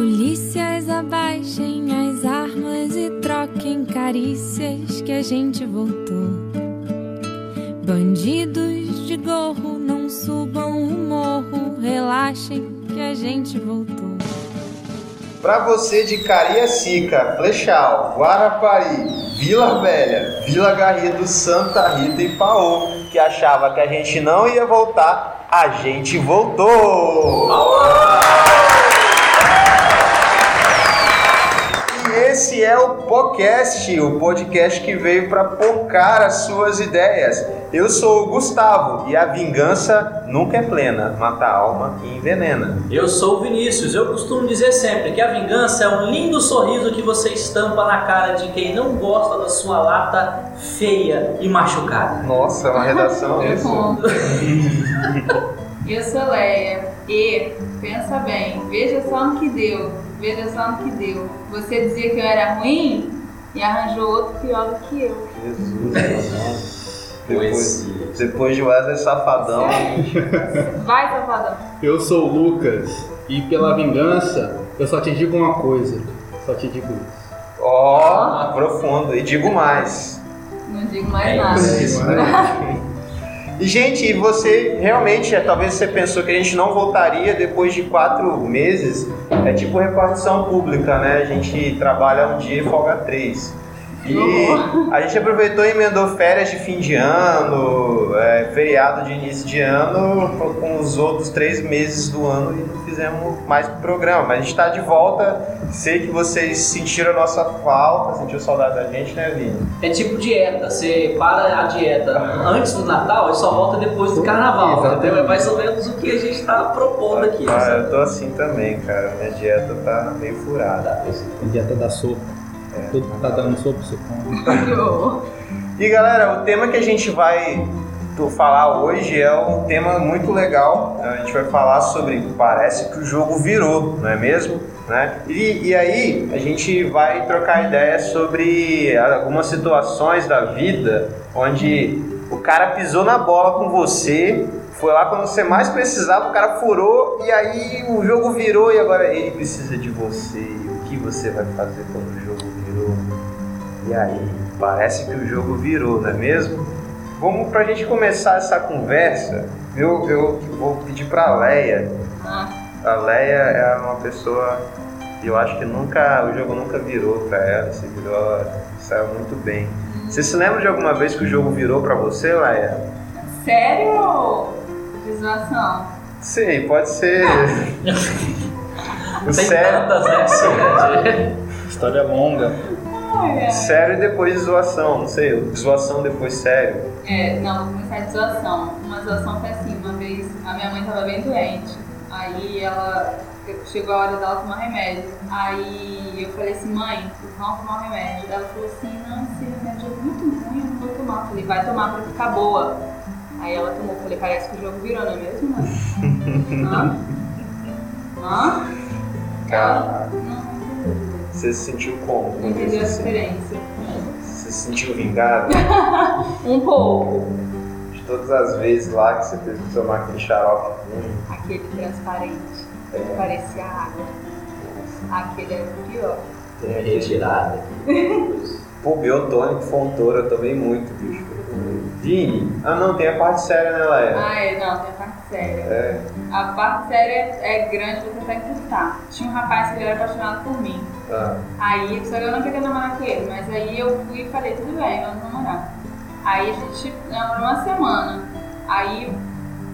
Polícias abaixem as armas e troquem carícias que a gente voltou. Bandidos de gorro não subam o morro, relaxem que a gente voltou. Pra você de Cariacica, Flechal, Guarapari, Vila Velha, Vila Garrido, Santa Rita e Paô, que achava que a gente não ia voltar, a gente voltou! E esse é o podcast, o podcast que veio para focar as suas ideias. Eu sou o Gustavo e a vingança nunca é plena, mata a alma e envenena. Eu sou o Vinícius. Eu costumo dizer sempre que a vingança é um lindo sorriso que você estampa na cara de quem não gosta da sua lata feia e machucada. Nossa, é uma redação isso. Eu sou Leia e, pensa bem, veja só no que deu, veja só no que deu. Você dizia que eu era ruim e arranjou outro pior do que eu. Jesus. Depois, depois de Wesley Safadão. Vai, safadão. Eu sou o Lucas e pela vingança eu só te digo uma coisa. Só te digo isso. Ó, profundo. E digo mais. Não digo mais É nada. isso. E, gente, você realmente, é, talvez você pensou que a gente não voltaria depois de quatro meses. É tipo repartição pública, né? A gente trabalha um dia e folga três. E a gente aproveitou e emendou férias de fim de ano, é, feriado de início de ano, com- os outros três meses do ano e não fizemos mais programa. Mas a gente está de volta. Sei que vocês sentiram a nossa falta, sentiu saudade da gente, né, Vini? É tipo dieta. Você para a dieta antes do Natal e só volta depois do Carnaval. Exatamente. Entendeu? É mais ou menos o que a gente está propondo aqui. Ah, eu tô assim também, cara. Minha dieta tá meio furada. A dieta da sopa. Tudo tá dando sopa. Que horror. E galera, o tema que a gente vai falar hoje é um tema muito legal. A gente vai falar sobre parece que o jogo virou, não é mesmo? Né? E, e aí a gente vai trocar ideias sobre algumas situações da vida onde o cara pisou na bola com você, foi lá quando você mais precisava, o cara furou e aí o jogo virou e agora ele precisa de você. O que você vai fazer quando o jogo? E aí, parece que o jogo virou, não é mesmo? Vamos pra gente começar essa conversa. Eu, eu vou pedir pra Leia. Ah, A Leia é uma pessoa que eu acho que nunca o jogo nunca virou pra ela. Se virou, ela saiu muito bem. Você se lembra de alguma vez que o jogo virou pra você, Leia? sério de zoação? Sei, pode ser. o Tem sério, tantas, né? Sim. História longa. Sério e depois de zoação, não sei. Zoação depois sério. É, não, começar de zoação. Uma zoação foi assim, uma vez a minha mãe tava bem doente. Aí ela chegou a hora dela tomar remédio. Aí eu falei assim, mãe, vamos tomar o remédio. Ela falou assim, não, esse remédio é muito ruim, eu não vou tomar. Eu falei, vai tomar pra ficar boa. Aí ela tomou, eu falei, parece que o jogo virou, não é mesmo, mãe? Hã? Hã? Ela, não, você se sentiu como? entendeu a Você diferença. se sentiu vingado? Um pouco. De todas as vezes lá que você teve que tomar aquele xarope ruim. Aquele transparente, que parecia água. Aquele era o pior. Tem aquele... Retirada. Pô, biotônico, fontoura, eu tomei muito, bicho. Vini? Ah não, tem a parte séria, né, Laia? Ah, é, não, tem a parte séria. É. A parte séria é grande, vou tentar encurtar. Tinha um rapaz que ele era apaixonado por mim. Ah, Aí, só que eu não queria namorar com ele, mas aí eu fui e falei, tudo bem, vamos namorar. Aí a gente namorou uma semana. Aí,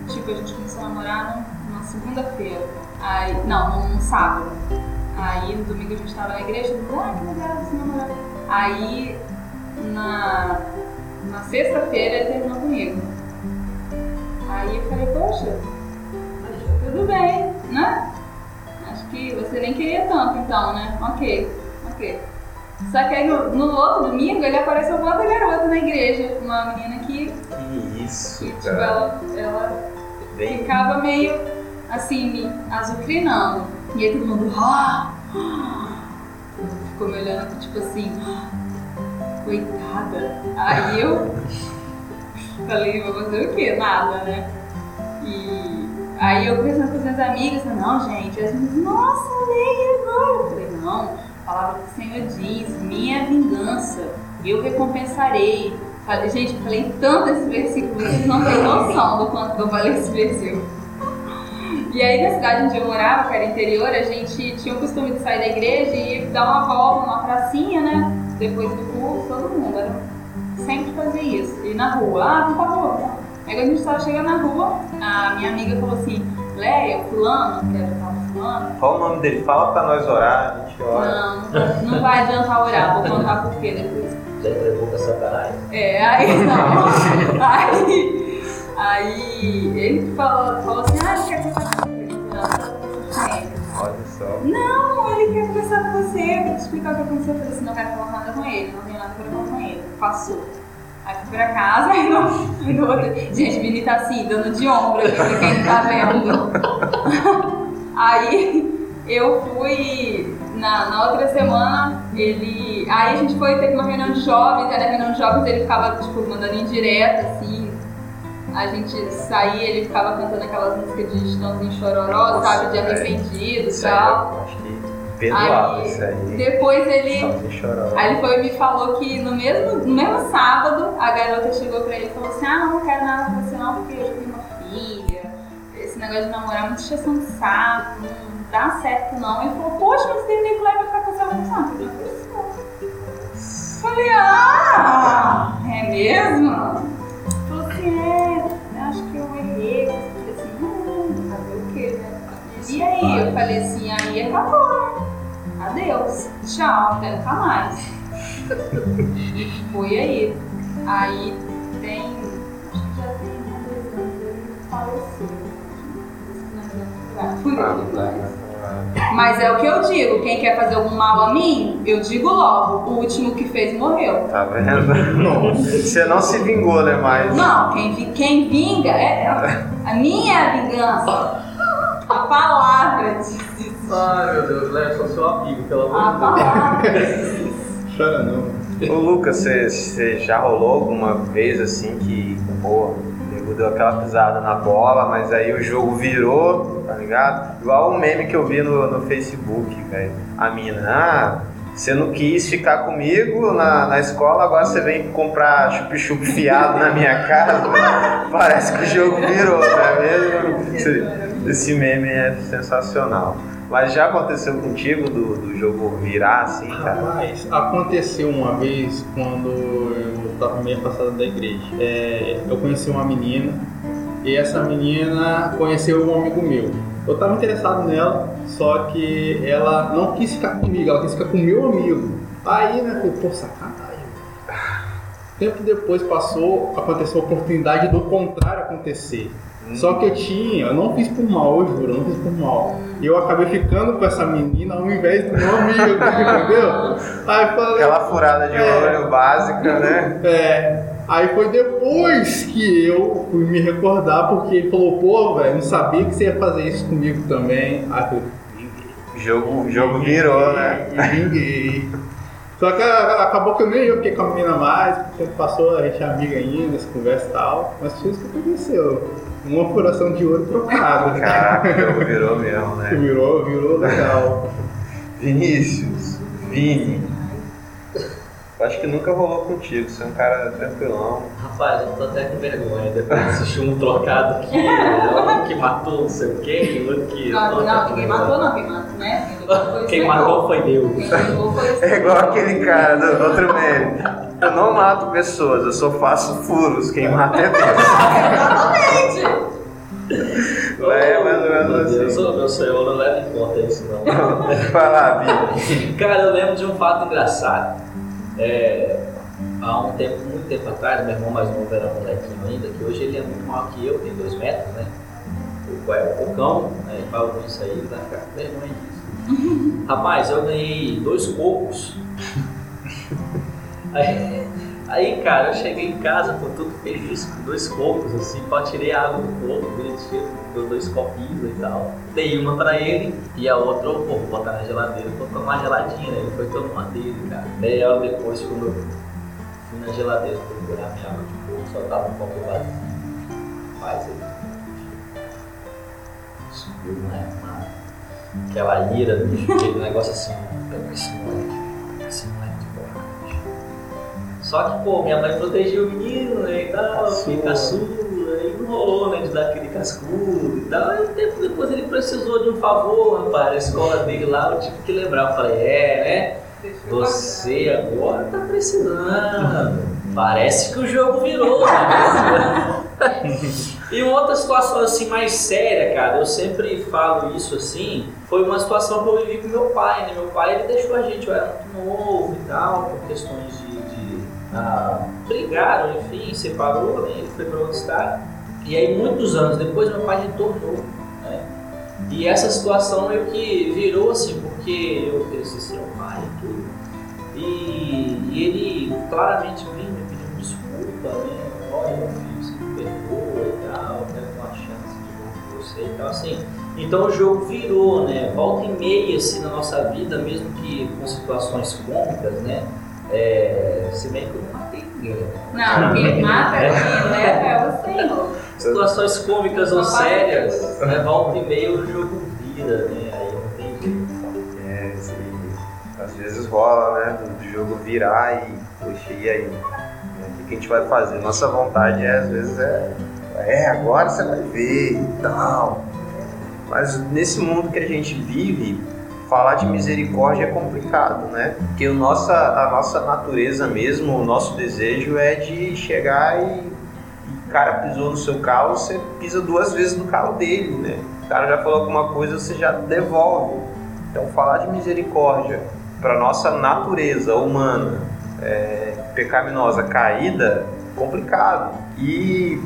tipo, a gente começou a namorar num- numa segunda-feira. Aí, não, num sábado. Aí no domingo a gente tava na igreja, ah, que legal você namorar. Aí na, na sexta-feira ele terminou comigo. Aí eu falei, poxa, tudo bem, né? Acho que você nem queria tanto então, né? Ok, ok. Só que aí no, no outro domingo ele apareceu com outra garota na igreja, uma menina que, que isso, que tipo, cara. ela, ela Bem... ficava meio assim, me azucrinando. E aí todo mundo, ah, ficou me olhando tipo assim, ah, coitada. Aí eu falei, vou fazer o quê? Nada, né? E Aí eu conversando com as minhas amigas, não, gente, as meninas, nossa, leia agora. Eu falei, não, a palavra que o Senhor diz, minha vingança, eu recompensarei. Falei, gente, eu falei tanto esse versículo, vocês não têm noção do quanto eu falei esse versículo. E aí na cidade onde eu morava, que era interior, a gente tinha o costume de sair da igreja e ir dar uma volta numa pracinha, né? Depois do curso, todo mundo. Era, sempre fazia isso. Ir na rua, ah, vamos pra rua. Aí quando a gente estava chegando na rua, a minha amiga falou assim, Leia, fulano, que era o tal fulano. Qual o nome dele? Fala pra nós orar, a gente ora. Não, não vai adiantar orar, vou contar por quê depois. Já entregou pra Satanás? É, aí não. Aí, aí ele falou, falou assim, ah, ele quer conversar. Olha só. Não, ele quer conversar com você, eu vou te explicar o que aconteceu. Eu falei assim, não quero falar nada com ele, não tenho nada pra falar com ele. Passou. Aí fui pra casa e no, no outro. Gente, o Vini tá assim, dando de ombro aqui pra quem tá vendo. Aí eu fui. Na, na outra semana, ele. Aí a gente foi, teve uma reunião de jovens, aí na reunião de jovens ele ficava, tipo, mandando indireta, assim. A gente saía, ele ficava cantando aquelas músicas de Estãozinho Chororó, sabe, de arrependido e tal. Aí, isso aí. depois ele. Aí ele foi e me falou que no mesmo, no mesmo sábado a garota chegou pra ele e falou assim: Ah, não quero nada com você não, porque eu já tenho uma filha. Esse negócio de namorar é muito chação de saco, não dá certo não. Ele falou: Poxa, mas tem nem vai ficar com você. Eu falei: Ah, Ah, é mesmo? Ele falou assim: É, acho que eu errei. E aí? Eu falei assim: Aí acabou, né? Adeus, tchau, até nunca mais. Foi aí. Aí tem. Acho que já tem dois anos ele faleceu. Tá. Mas é o que eu digo, quem quer fazer algum mal a mim, eu digo logo, o último que fez morreu. Tá vendo? Você não se vingou, né? Mas. Não, quem, quem vinga é é- a minha é a vingança. A palavra diz isso. Ai meu Deus, Léo, sou seu amigo, pelo A amor de Deus. palavra. Chora não. Ô Lucas, você, você já rolou alguma vez assim que, pô, o nego deu aquela pisada na bola, mas aí o jogo virou, tá ligado? Igual o meme que eu vi no, no Facebook, velho. A mina, ah, você não quis ficar comigo na, na escola, agora você vem comprar chup-chup fiado na minha casa. Parece que o jogo virou, não é mesmo? Esse, esse meme é sensacional. Mas já aconteceu contigo do, do jogo virar assim, cara? Rapaz, aconteceu uma vez quando eu estava meio afastado da igreja. É, eu conheci uma menina e essa menina conheceu um amigo meu. Eu estava interessado nela, só que ela não quis ficar comigo, ela quis ficar com meu amigo. Aí, né, falei, pô, sacanagem. Tempo depois passou, aconteceu a oportunidade do contrário acontecer. Só que eu tinha, eu não fiz por mal, eu juro, eu não fiz por mal. E eu acabei ficando com essa menina ao invés do meu amigo, entendeu? Aí falei, Aquela furada de É. olho básica, né? é. Aí foi depois que eu fui me recordar, porque ele falou, pô, velho, não sabia que você ia fazer isso comigo também. Aí eu jogo, jogo virou, né? Vinguei. Só que acabou que eu nem eu fiquei com a menina mais, tempo passou, a gente é amiga ainda, se conversa e tal. Mas foi isso que aconteceu. Uma furação de ouro trocada. Caraca, virou mesmo, né? Virou, virou legal. Vinícius, Vini. Eu acho que nunca rolou contigo, você é um cara tranquilão. Rapaz, eu tô até com vergonha depois de assistir um trocado que um que matou não sei o quê, e outro que. Não, não, ninguém matou não, quem matou, né? Quem matou foi Deus. É igual aquele cara do outro meme. Eu não mato pessoas, eu só faço furos. Quem mata é Deus. Exatamente! É, mais ou menos Meu Deus, assim. ô, meu senhor, não leva em conta isso não. Vai lá, Vini. Cara, eu lembro de um fato engraçado. É, há um tempo, muito tempo atrás, meu irmão mais novo era molequinho ainda, que hoje ele é muito maior que eu, tem dois metros, né? O, é, o Pocão, né? Ele fala isso aí, ele vai ficar com vergonha disso. Rapaz, eu ganhei dois cocos. Aí, aí, cara, eu cheguei em casa, tô todo feliz com dois cocos, assim, pá, tirei a água do coco, bonitinho, deu dois copinhos e tal. Dei uma pra ele e a outra, eu, vou botar na geladeira, vou tomar geladinha, né? Ele foi tomar dele, cara. Meia hora depois, quando eu fui na geladeira procurar minha água de coco, só tava um copo vazio. Faz aí. subiu né, uma, aquela ira, bicho, aquele negócio assim, pega esse moleque, esse moleque. Só que, pô, minha mãe protegeu o menino, né, e tal, fica caçula, aí não rolou, né, de dar aquele cascudo e tal. Aí tempo depois ele precisou de um favor, rapaz, na escola dele lá, eu tive que lembrar. Eu falei, é, né? Você agora tá precisando. Parece que o jogo virou, né? E uma outra situação assim mais séria, cara, eu sempre falo isso assim, foi uma situação que eu vivi com meu pai, né? Meu pai ele deixou a gente, eu era muito novo e tal, por questões de. Ah, brigaram, enfim, separou, né? Ele foi para outro estado. E aí muitos anos depois meu pai retornou, né? E essa situação meio que virou assim, porque eu cresci sem o pai e tudo. E, e ele claramente me pedindo desculpa, né? Olha, meu filho, você me perdoa e tal, quero ter uma chance de novo com você e tal, assim. Então o jogo virou, né? Volta e meia assim na nossa vida, mesmo que com situações cômicas, né? É, se bem que eu não matei ninguém. Não, quem mata, quem leva é o Senhor. Situações cômicas ou sérias, né? volta e meia o jogo vira, né? Aí não tem jeito. É, isso aí. às vezes rola, né? Do jogo virar e, poxa, e aí? O que a gente vai fazer? Nossa vontade é, às vezes, é, é, agora você vai ver e tal. Mas nesse mundo que a gente vive, falar de misericórdia é complicado, né? Porque o nossa, a nossa natureza mesmo, o nosso desejo é de chegar e, o cara pisou no seu carro, você pisa duas vezes no carro dele, né? O cara já falou alguma coisa, você já devolve. Então, falar de misericórdia para nossa natureza humana é, pecaminosa caída, complicado. E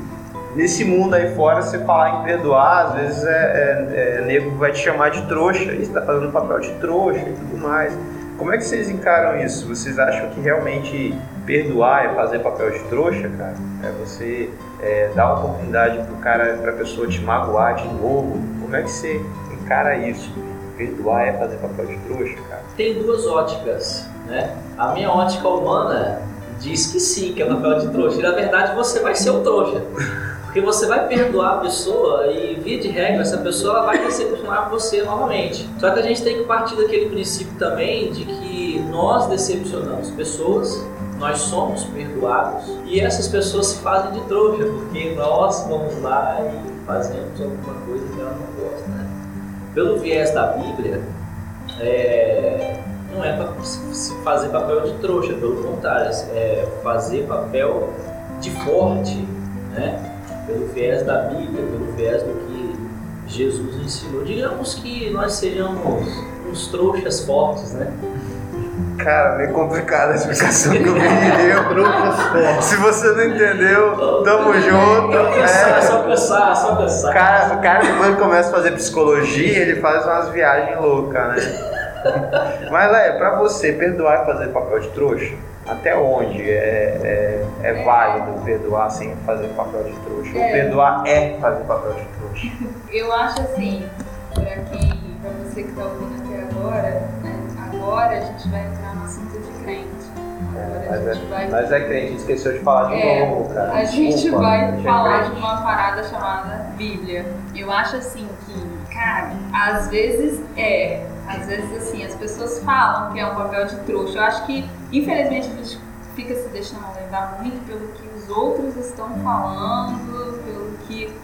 nesse mundo aí fora, você falar em perdoar, às vezes é, é, é nego vai te chamar de trouxa, e está fazendo papel de trouxa e tudo mais. Como é que vocês encaram isso? Vocês acham que realmente perdoar é fazer papel de trouxa, cara? É você é, dar oportunidade pro cara, pra pessoa te magoar de novo? Como é que você encara isso? Perdoar é fazer papel de trouxa, cara? Tem duas óticas, né? A minha ótica humana diz que sim, que é papel de trouxa. E na verdade você vai ser o trouxa. Porque você vai perdoar a pessoa e, via de regra, essa pessoa ela vai decepcionar você novamente. Só que a gente tem que partir daquele princípio também de que nós decepcionamos pessoas, nós somos perdoados e essas pessoas se fazem de trouxa, porque nós vamos lá e fazemos alguma coisa que ela não gosta, né? Pelo viés da Bíblia, é, não é para se fazer papel de trouxa, pelo contrário, é fazer papel de forte, né? Pelo viés da Bíblia, pelo viés do que Jesus ensinou. Digamos que nós sejamos uns trouxas fortes, né? Cara, meio complicada a explicação que eu me deu. Trouxas fortes. Se você não entendeu, tamo junto. É só, É. só pensar, só pensar. O cara, o cara quando começa a fazer psicologia, ele faz umas viagens loucas, né? Mas, Léo, pra você, perdoar e fazer papel de trouxa, até onde é, é, é válido perdoar sem fazer papel de trouxa? Ou É. perdoar é fazer papel de trouxa? Eu acho assim, pra quem, pra você que tá ouvindo até agora, né, agora a gente vai entrar no assunto de crente. Agora Mas a gente é, vai. mas é crente, esqueceu de falar de É, novo, cara. A gente Desculpa, vai é falar de uma parada chamada Bíblia. Eu acho assim que, cara, às vezes é. Às vezes assim, as pessoas falam que é um papel de trouxa. Eu acho que, infelizmente, a gente fica se deixando levar muito pelo que os outros estão falando, pelo que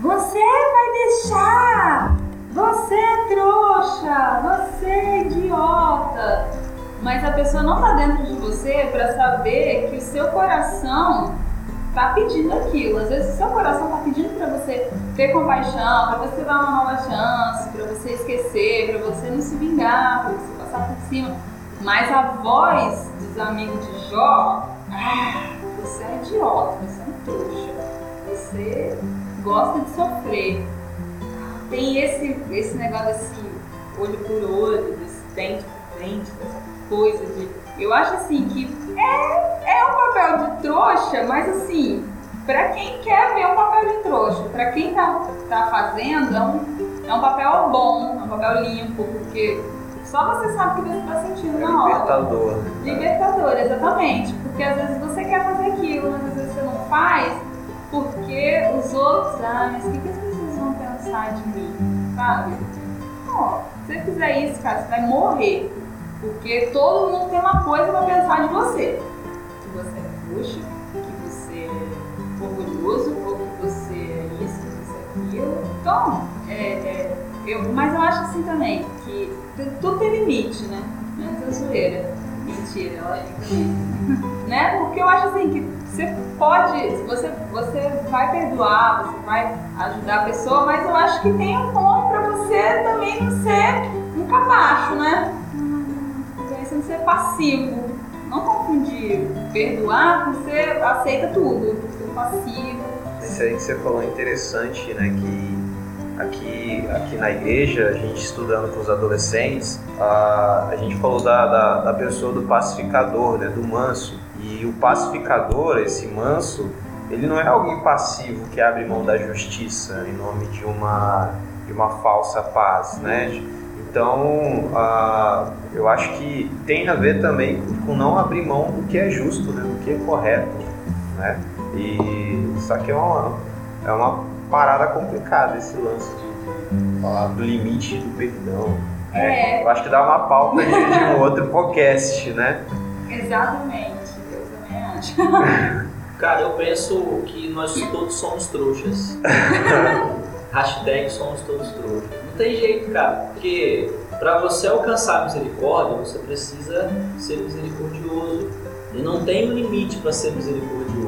você vai deixar! Você é trouxa! Você é idiota! Mas a pessoa não tá dentro de você para saber que o seu coração tá pedindo aquilo. Às vezes o seu coração tá pedindo para você ter compaixão, para você dar uma nova chance, para você esquecer, para você não se vingar, para você passar por cima. Mas a voz dos amigos de Jó, ah, você é idiota, você é um trouxa, você gosta de sofrer. Tem esse, esse negócio desse olho por olho, desse dente por dente, dessa coisa de. Eu acho assim que é, trouxa, mas assim, pra quem quer ver um papel de trouxa, pra quem tá, tá fazendo, é um, é um papel bom, é um papel limpo, porque só você sabe o que você tá sentindo na hora. Libertador. Libertador, exatamente. Porque às vezes você quer fazer aquilo, mas às vezes você não faz porque os outros, ah, mas o que, que as pessoas vão pensar de mim? sabe? Se você fizer isso, cara, você vai morrer. Porque todo mundo tem uma coisa pra pensar de você. Que você é é orgulhoso, ou que você é isso, você é aquilo. Então, é, é, eu, mas eu acho assim também, que tu- tudo tem limite, né? Menos a zoeira. Mentira, ela né? Porque eu acho assim que você pode, você, você vai perdoar, você vai ajudar a pessoa, mas eu acho que tem um ponto pra você também não ser um capacho, né? Pra você não ser passivo. Não confundir perdoar com ser aceita tudo, passivo. Isso aí que você falou é interessante, né? Que aqui, aqui na igreja, a gente estudando com os adolescentes, a, a gente falou da, da, da pessoa do pacificador, né? Do manso. E o pacificador, esse manso, ele não é alguém passivo que abre mão da justiça em nome de uma, de uma falsa paz, né? Então, ah, eu acho que tem a ver também com não abrir mão do que é justo, né? do que é correto, né? E só que é uma, é uma parada complicada esse lance de, falar do limite do perdão. né? É. Eu acho que dá uma pauta de, de um outro podcast, né? Exatamente, eu também acho. Cara, eu penso que nós todos somos trouxas. Hashtag somos todos trouxas. Não tem jeito, cara, porque para você alcançar a misericórdia, você precisa ser misericordioso. E não tem um limite para ser misericordioso.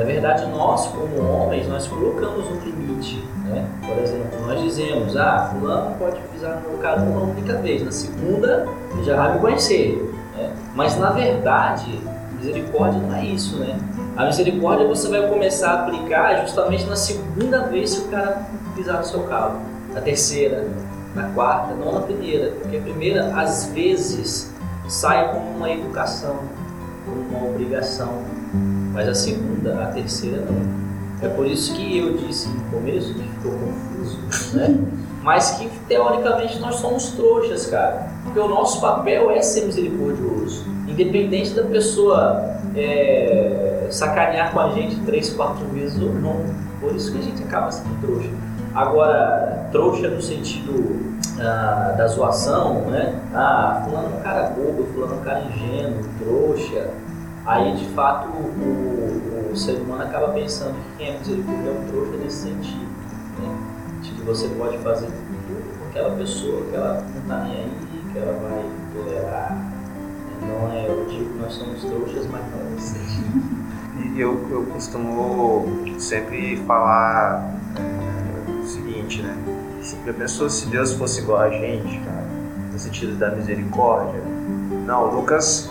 Na verdade, nós, como homens, nós colocamos um limite. Né? Por exemplo, nós dizemos, ah, fulano pode pisar no meu carro uma única vez. Na segunda, ele já vai me conhecer. né? Mas, na verdade, misericórdia não é isso, né? A misericórdia você vai começar a aplicar justamente na segunda vez que o cara pisar no seu carro. Na terceira, na quarta, não na primeira. Porque a primeira, às vezes, sai como uma educação, como uma obrigação. Mas a segunda, a terceira, não. É por isso que eu disse no começo que ficou confuso, né? Mas que teoricamente nós somos trouxas, cara. Porque o nosso papel é ser misericordioso. Independente da pessoa é, sacanear com a gente três, quatro vezes ou não. Por isso que a gente acaba sendo trouxa. Agora, trouxa no sentido ah, da zoação, né? Ah, fulano é um cara bobo, fulano é um cara ingênuo, trouxa. Aí, de fato, o, o ser humano acaba pensando que quem é misericórdia é um trouxa nesse sentido. Né? De que você pode fazer tudo com aquela pessoa que ela não tá nem aí, que ela vai tolerar. Não é, eu digo que nós somos trouxas, mas não é nesse sentido. E eu, eu costumo sempre falar é, o seguinte, né? Se a pessoa, se Deus fosse igual a gente, cara, no sentido da misericórdia, não, Lucas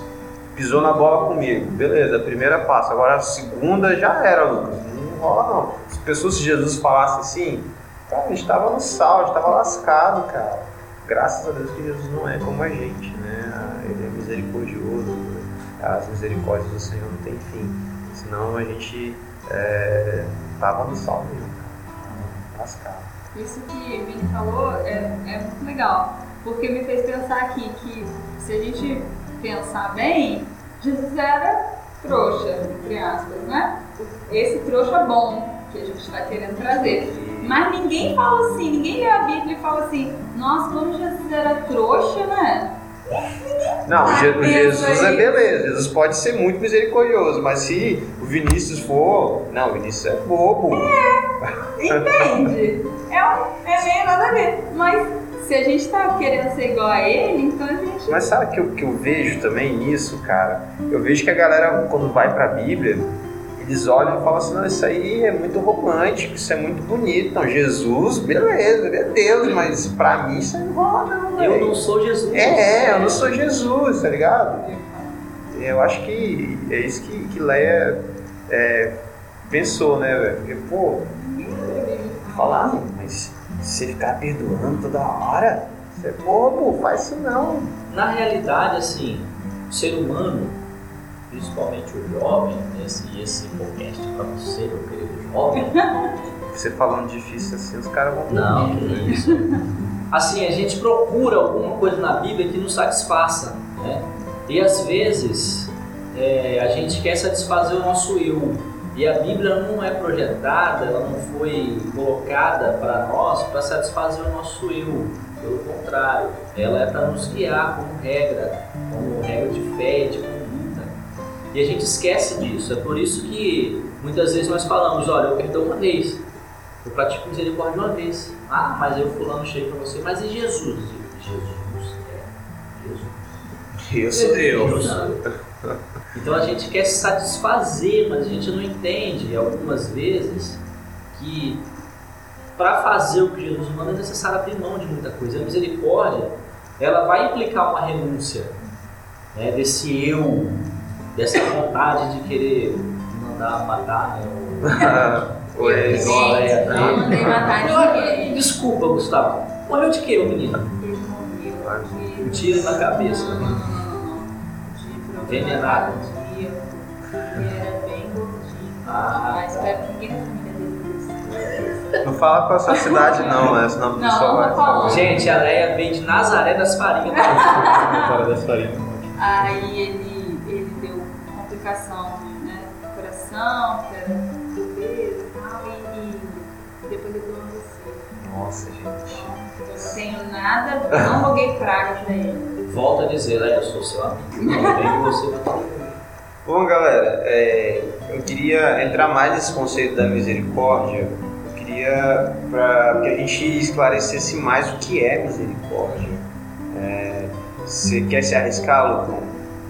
pisou na bola comigo, beleza, primeira passa, agora a segunda já era, Lucas, não rola não. Se pessoas, se Jesus falasse assim, cara, a gente tava no sal, a gente tava lascado, cara. Graças a Deus que Jesus não é como a gente, né? Ele é misericordioso, as misericórdias do Senhor não tem fim. Senão a gente é, tava no sal mesmo, cara. Lascado. Isso que o Vini falou é, é muito legal, porque me fez pensar aqui que se a gente pensar bem, Jesus era trouxa, entre aspas, né? Esse trouxa bom que a gente está querendo trazer. Mas ninguém fala assim, ninguém lê a Bíblia e fala assim, nossa, como Jesus era trouxa, né? Não, pensa Jesus é beleza, Jesus pode ser muito misericordioso, mas se o Vinícius for, não, o Vinícius é bobo. Entende? É, um, é meio nada a ver. Mas se a gente tá querendo ser igual a ele, então a gente. Mas sabe o que eu, que eu vejo também nisso, cara? Eu vejo que a galera, quando vai pra Bíblia, eles olham e falam assim, não, isso aí é muito romântico, isso é muito bonito. Então, Jesus, beleza, ele é Deus, mas pra mim isso aí não rola não, Eu velho. não sou Jesus. É, eu não sou Jesus, tá ligado? Eu acho que é isso que, que Leia é, pensou, né, velho? Porque, pô, falar, "Ah, mas você ficar perdoando toda hora, você é bobo, faz isso não. Na realidade, assim, o ser humano, principalmente o jovem, esse, esse podcast para você, meu querido jovem, Você falando difícil assim, os caras vão. não, que isso. Assim, a gente procura alguma coisa na Bíblia que nos satisfaça, né? E às vezes é, a gente quer satisfazer o nosso eu. E a Bíblia não é projetada, ela não foi colocada para nós para satisfazer o nosso eu. Pelo contrário, ela é para nos guiar como regra, como regra de fé e de conduta. E a gente esquece disso. É por isso que muitas vezes nós falamos: olha, eu perdoo uma vez, eu pratico misericórdia uma vez. Ah, mas eu fulano chega para você, mas e Jesus? Jesus. Eu sou eu. Então a gente quer se satisfazer, mas a gente não entende algumas vezes que para fazer o que Jesus manda é necessário abrir mão de muita coisa. A misericórdia, ela vai implicar uma renúncia né, desse eu, dessa vontade de querer mandar matar. Né, igual não mandei matar ninguém. Desculpa, Gustavo. Morreu de quê, o menino? Ele morreu de... Um tiro na cabeça. Não, cardíaco. Ele era bem gordinho. Ah. Mas espero que ninguém na família dele. Não fala com a sua cidade não, né? Senão o Não, vai falar. falar. Gente, a Leia vem de Nazaré das Farinhas. Fora das farinhas. Aí ele, ele deu complicação né, no coração, que era bebê e tal, e, e depois ele deu AVC. Nossa, gente. Eu não tenho nada, não roguei praga pra ele. Volto a dizer, Leia, eu sou seu amigo. Não vem que você vai. Bom, galera, é, eu queria entrar mais nesse conceito da misericórdia. Eu queria para que a gente esclarecesse mais o que é misericórdia. É, você quer se arriscar, Lucão?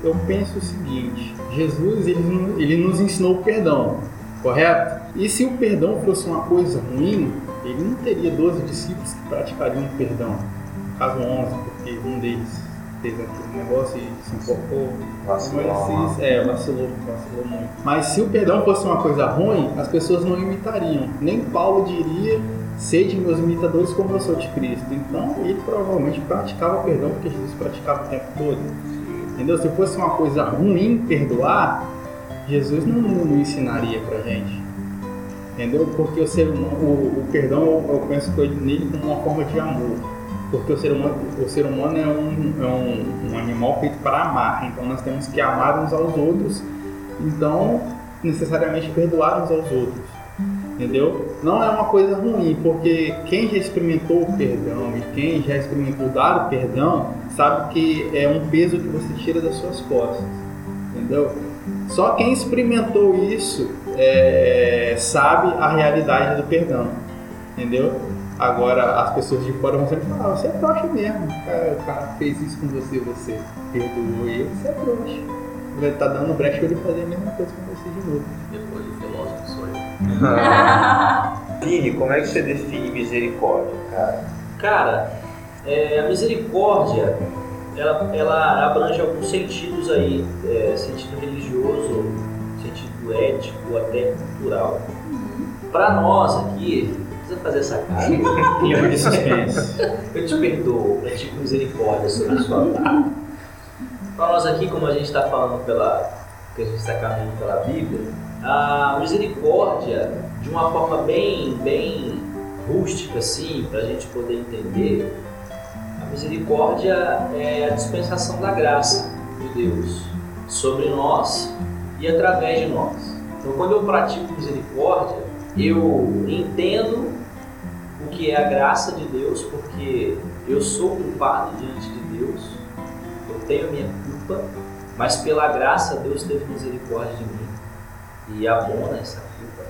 Eu penso o seguinte: Jesus ele, ele nos ensinou o perdão, correto? E se o perdão fosse uma coisa ruim, ele não teria 12 discípulos que praticariam o perdão. No caso 11, porque um deles fez aquele negócio e se enforcou. Vacilou. Mas se- é, vacilou, vacilou muito. Mas se o perdão fosse uma coisa ruim, as pessoas não imitariam. Nem Paulo diria, sede meus imitadores como eu sou de Cristo. Então ele provavelmente praticava o perdão porque Jesus praticava o tempo todo. Entendeu? Se fosse uma coisa ruim perdoar, Jesus não, não, ensinaria pra gente. Entendeu? Porque o ser humano, o, o perdão eu, penso nele como uma forma de amor. Porque o ser humano, o ser humano é, um, é um, um animal feito para amar. Então nós temos que amar uns aos outros. Então, necessariamente perdoar uns aos outros. Entendeu? Não é uma coisa ruim, porque quem já experimentou o perdão e quem já experimentou dar o perdão sabe que é um peso que você tira das suas costas. Entendeu? Só quem experimentou isso é, sabe a realidade do perdão. Entendeu? Agora as pessoas de fora vão sempre falar, "Ah, você é trouxa mesmo. O cara, o cara fez isso com você, você perdoou ele, você é trouxa. Ele tá dando brecha pra ele fazer a mesma coisa com você de novo. Depois de filósofo sou eu. Vini, como é que você define misericórdia, cara? Cara, é, a misericórdia, ela, ela abrange alguns sentidos aí, é, sentido religioso, sentido ético, até cultural. Para nós aqui, precisa fazer essa cara. Clima de suspense. Eu te perdoo, pratico misericórdia sobre a sua vida. Para nós aqui, como a gente está falando pela. que a gente está caminhando pela Bíblia, a misericórdia, de uma forma bem, bem rústica, assim, para a gente poder entender, a misericórdia é a dispensação da graça de Deus sobre nós e através de nós. Então, quando eu pratico misericórdia, eu entendo que é a graça de Deus, porque eu sou culpado diante de Deus, eu tenho minha culpa, mas pela graça Deus teve misericórdia de mim e abona essa culpa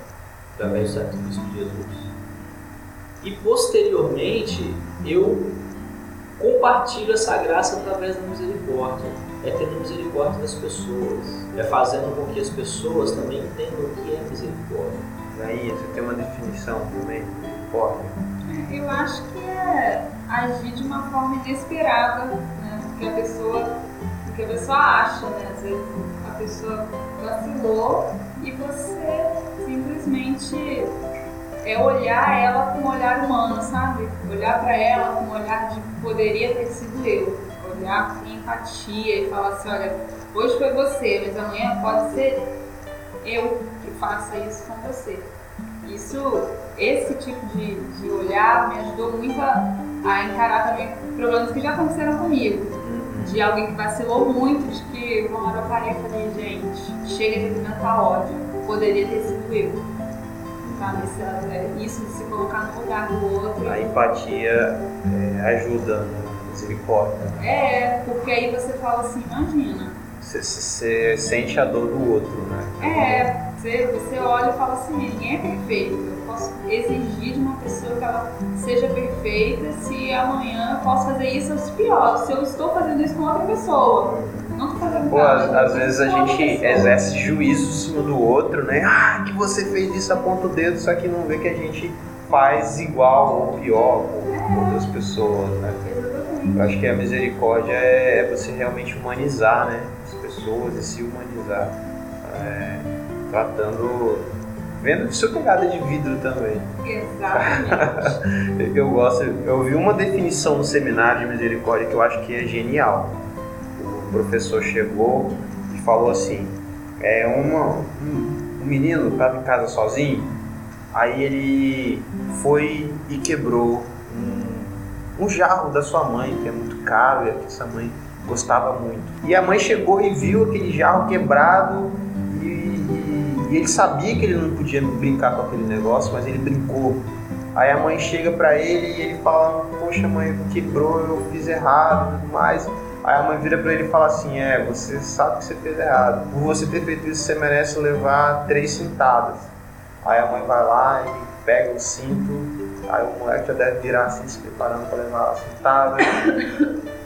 através do sacrifício de Jesus. E posteriormente eu compartilho essa graça através da misericórdia, é tendo misericórdia das pessoas, é fazendo com que as pessoas também entendam o que é misericórdia. Aí, você tem uma definição também misericórdia? Eu acho que é agir de uma forma inesperada, né? Porque a pessoa, porque a pessoa acha, né? Às vezes a pessoa vacilou e você simplesmente é olhar ela com um olhar humano, sabe? Olhar pra ela com um olhar de poderia ter sido eu. Olhar com empatia e falar assim, olha, hoje foi você, mas amanhã pode ser eu que faça isso com você. Isso, esse tipo de, de olhar me ajudou muito a, a encarar também problemas que já aconteceram comigo. De alguém que vacilou muito, de que uma hora eu parei e falei, gente, chega de alimentar ódio. Poderia ter sido do eu. Tá? Nesse, é, isso de se colocar no lugar do outro. A empatia é, ajuda na misericórdia. É, porque aí você fala assim, imagina. Você, você sente a dor do outro, né? É, você, você olha e fala assim, ninguém é perfeito. Posso exigir de uma pessoa que ela seja perfeita se amanhã eu posso fazer isso ou pior, se eu estou fazendo isso com outra pessoa. Não tô fazendo Pô, nada, às, vezes a gente exerce juízo em cima do outro, né? Ah, que você fez isso, aponta o dedo, só que não vê que a gente faz igual ou pior com com outras pessoas, né? Exatamente. Eu acho que a misericórdia é, é você realmente humanizar, né? As pessoas e se humanizar. É, tratando. Vendo de sua pegada de vidro também. Exatamente. Eu gosto, eu vi uma definição no seminário de misericórdia que eu acho que é genial. O professor chegou e falou assim: é uma, um, um menino estava em casa sozinho, aí ele foi e quebrou um, um jarro da sua mãe, que é muito caro e que essa mãe gostava muito. E a mãe chegou e viu aquele jarro quebrado e, ele sabia que ele não podia brincar com aquele negócio, mas ele brincou. Aí a mãe chega pra ele e ele fala: Poxa, mãe, quebrou, eu fiz errado e tudo mais. Aí a mãe vira pra ele e fala assim: É, você sabe que você fez errado. Por você ter feito isso, você merece levar três cintadas. Aí a mãe vai lá e pega o cinto. Aí o moleque já deve virar assim, se preparando pra levar a cintada.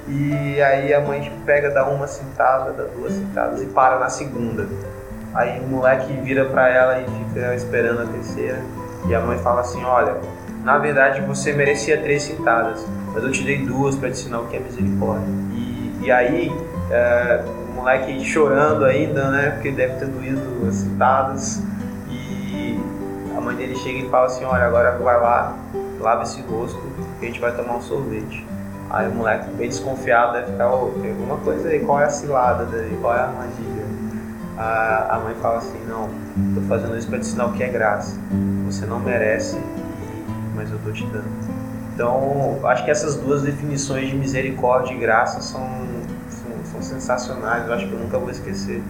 E aí a mãe pega, dá uma cintada, dá duas cintadas e para na segunda. Aí o moleque vira pra ela e fica esperando a terceira. E a mãe fala assim: Olha, na verdade você merecia três cintadas, mas eu te dei duas pra te ensinar o que é misericórdia. E, e aí é, o moleque chorando ainda, né? Porque deve ter doído as cintadas. E a mãe dele chega e fala assim: Olha, agora vai lá, lava esse rosto que a gente vai tomar um sorvete. Aí o moleque, bem desconfiado, deve ficar: "Ô, tem alguma coisa aí, qual é a cilada daí? Qual é a armadilha? A, a mãe fala assim: Não, tô fazendo isso pra te ensinar o que é graça. Você não merece, mas eu tô te dando. Então, acho que essas duas definições de misericórdia e graça são, são, são sensacionais. Eu acho que eu nunca vou esquecer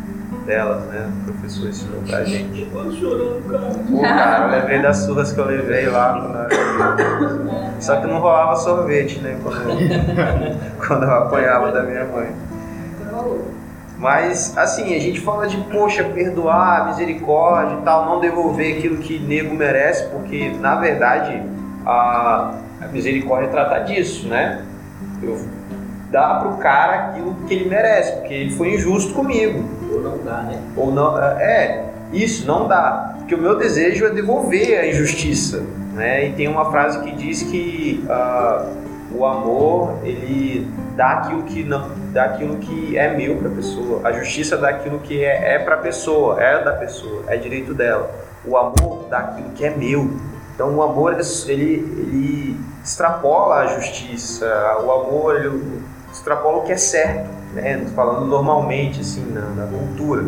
delas, né? O professor ensinou pra gente. Quase chorando, cara. Pô, cara, eu lembrei das surras que eu levei lá eu Só que não rolava sorvete, né? Quando eu, quando eu apanhava da minha mãe. Mas, assim, a gente fala de, poxa, perdoar, misericórdia e tal, não devolver aquilo que nego merece, porque, na verdade, a, a misericórdia trata disso, né? Eu dar pro cara aquilo que ele merece, porque ele foi injusto comigo. Ou não dá, né? Ou não, é, isso, não dá. Porque o meu desejo é devolver a injustiça, né? E tem uma frase que diz que ah, o amor, ele dá aquilo que não, dá aquilo que é meu para a pessoa. A justiça dá aquilo que é, é para a pessoa, é da pessoa, é direito dela. O amor dá aquilo que é meu. Então o amor ele, ele extrapola a justiça. O amor ele extrapola o que é certo, né? Falando normalmente assim na, na cultura.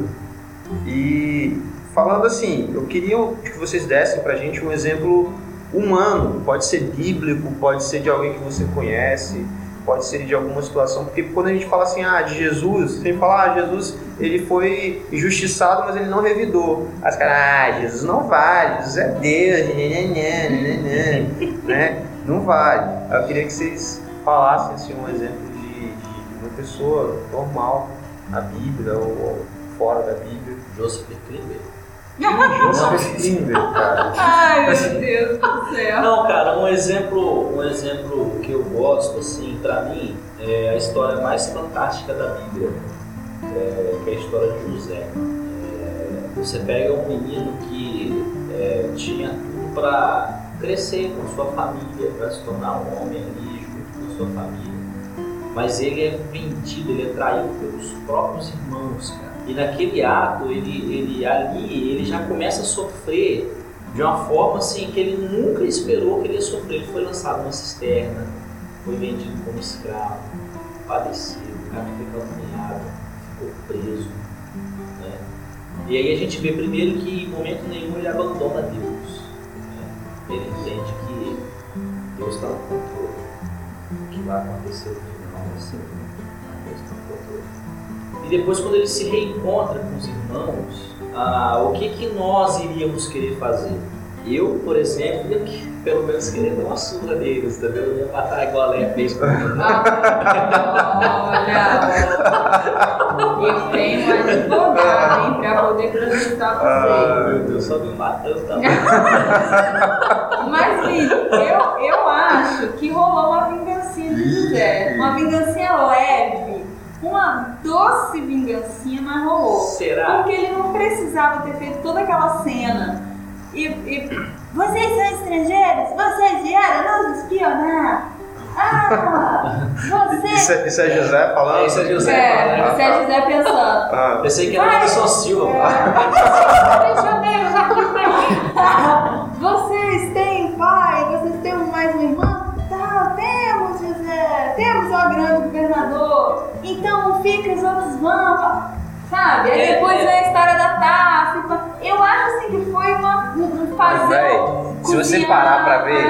E falando assim, eu queria que vocês dessem pra gente um exemplo humano, pode ser bíblico, pode ser de alguém que você conhece, pode ser de alguma situação, porque quando a gente fala assim, ah, de Jesus, sempre fala, ah, Jesus, ele foi injustiçado, mas ele não revidou. Aí os caras, ah, Jesus não vale, Jesus é Deus, né, né, né, né, né, não vale. Eu queria que vocês falassem assim, um exemplo de, de uma pessoa normal na Bíblia ou, fora da Bíblia. Joseph Klimber. Joseph Klimber, cara. Ai, meu Deus do céu. Não, cara, um exemplo, um exemplo que eu gosto, assim, pra mim, é a história mais fantástica da Bíblia, é, que é a história de José. É, você pega um menino que é, tinha tudo pra crescer com sua família, pra se tornar um homem ali junto com sua família, mas ele é vendido, ele é traído pelos próprios irmãos, cara. E naquele ato, ele, ele ali, ele já começa a sofrer de uma forma assim que ele nunca esperou que ele ia sofrer. Ele foi lançado numa cisterna, foi vendido como escravo, padecido, o cara foi caluniado, ficou preso. Né? E aí a gente vê primeiro que em momento nenhum ele abandona Deus. né? Ele entende que Deus está no controle. O que vai acontecer no final vai ser Deus está no controle. E depois, quando ele se reencontra com os irmãos, ah, o que, que nós iríamos querer fazer? Eu, por exemplo, ia que- pelo menos querer dar uma surra neles, entendeu? Eu ia matar igual a Leia fez comigo. Olha, eu tenho um advogado, hein, pra poder processar vocês. Meu Deus, só me matando, tá? Mas, Vitor, eu, eu acho que rolou uma vingancinha de José. Uma vingancinha leve. Uma doce vingancinha, mas rolou. Será? Porque ele não precisava ter feito toda aquela cena. E, e vocês são estrangeiros? Vocês vieram nos espionar? Ah! Vocês. Isso, é- isso é José falando? É, isso é José. É, né? esse é José pensando. Ah, Pensei que era. Anderson Silva. Prisioneiros aqui pra mim. Então fica, os outros vão. Sabe? Aí É, depois é. vem a história da taça. pá. Eu acho assim que foi uma, um Mas, fazer. se você parar pra ver,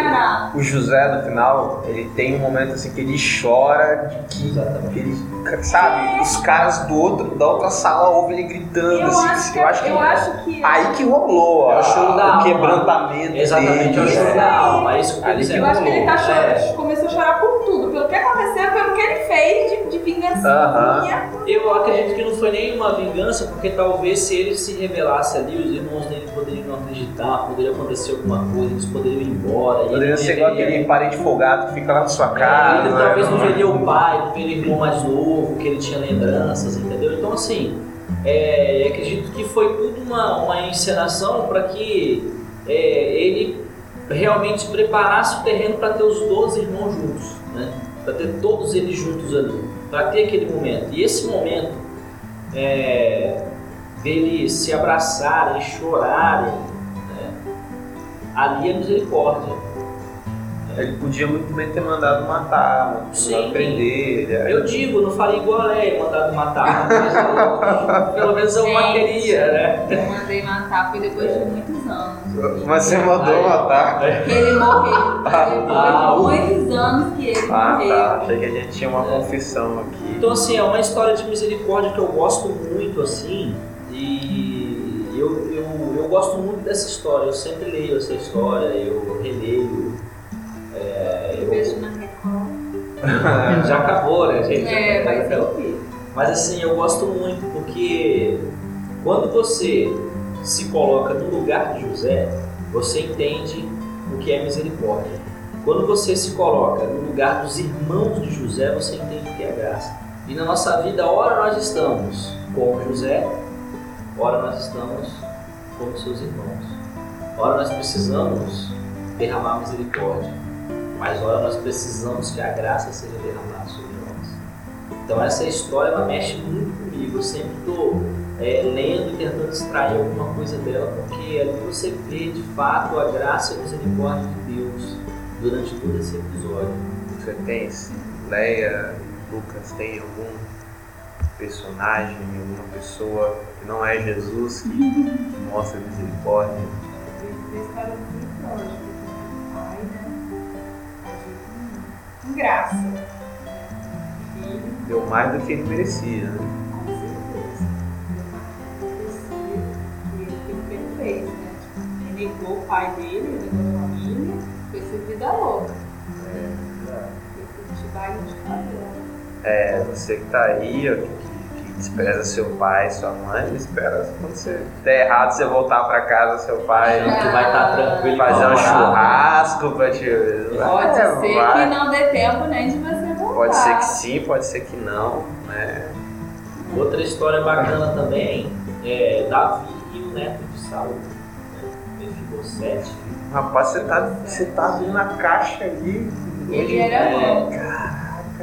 o José no final, ele tem um momento assim que ele chora de que Exatamente. ele, sabe, os caras do outro, da outra sala ouvem ele gritando Eu assim. acho que, eu acho que eu acho que aí que rolou, É ó, o da o alma. quebrantamento Exatamente, é o dele. choro da alma. É isso que eu. Eu acho que ele tá chorando, É. começou a chorar por tudo, pelo que aconteceu, pelo que ele fez de, de vingancinha. Eu acredito que não foi nenhuma vingança, porque talvez se ele se revelasse ali, os irmãos dele poderiam não acreditar, poderia acontecer alguma coisa, eles poderiam ir embora. Poderia ele ser igual aquele parente folgado que fica lá na sua É, casa. ele né? talvez não veria o pai, não veria o irmão mais novo, que ele tinha lembranças, entendeu? Então, assim, é, acredito que foi tudo uma, uma encenação para que é, ele realmente preparasse o terreno para ter os 12 irmãos juntos, né? Para ter todos eles juntos ali, para ter aquele momento. E esse momento é, deles se abraçarem, chorarem, né? ali é misericórdia. Ele podia muito bem ter mandado matar, mandado Sim. prender. ele- Eu digo, não faria igual a Leia, mandado matar, mas eu, pelo menos eu Gente. mataria, né? Eu mandei matar, foi depois de muitos anos. Mas você mandou Aí. matar? Ele morreu. Depois Ah, de muitos anos que ele Ah, morreu. tá. Achei que a gente tinha uma confissão aqui. Então, assim, é uma história de misericórdia que eu gosto muito, assim, e eu, eu, eu gosto muito dessa história. Eu sempre leio essa história, eu releio. É, Eu vejo na Record. já acabou, né, gente? É, mas eu vi. Mas assim, eu gosto muito porque quando você se coloca no lugar de José, você entende o que é misericórdia. Quando você se coloca no lugar dos irmãos de José, você entende o que é graça. E na nossa vida, ora nós estamos como José, ora nós estamos como seus irmãos. Ora nós precisamos derramar misericórdia, mas ora nós precisamos que a graça seja derramada sobre nós. Então essa história ela mexe muito comigo. Eu sempre estou lendo e tentando extrair alguma coisa dela, porque ali você vê de fato a graça e a misericórdia de Deus durante todo esse episódio. Você tem, Leia Lucas, tem algum personagem, alguma pessoa que não é Jesus que, mostra misericórdia? Eu vi a história do filho pródigo. Pai, né? Com graça. Deu mais do que ele merecia, né? Tipo, negou o pai dele, ele negou a família, foi ser vida louca. Foi curtir baile de cabelo. É, você que tá aí, ó, que, que- despreza seu pai, sua mãe, espera quando você der errado, você voltar pra casa, seu pai Que vai estar tranquilo. fazer um a namorada. churrasco pra te. Pode É, ser vai. que não dê tempo nem de você voltar. Pode ser que sim, pode ser que não, né? Outra história bacana também é Davi e o neto de Saul. Né? Mefibosete. Rapaz, você tá, você tá abrindo a caixa ali. Ele era bom.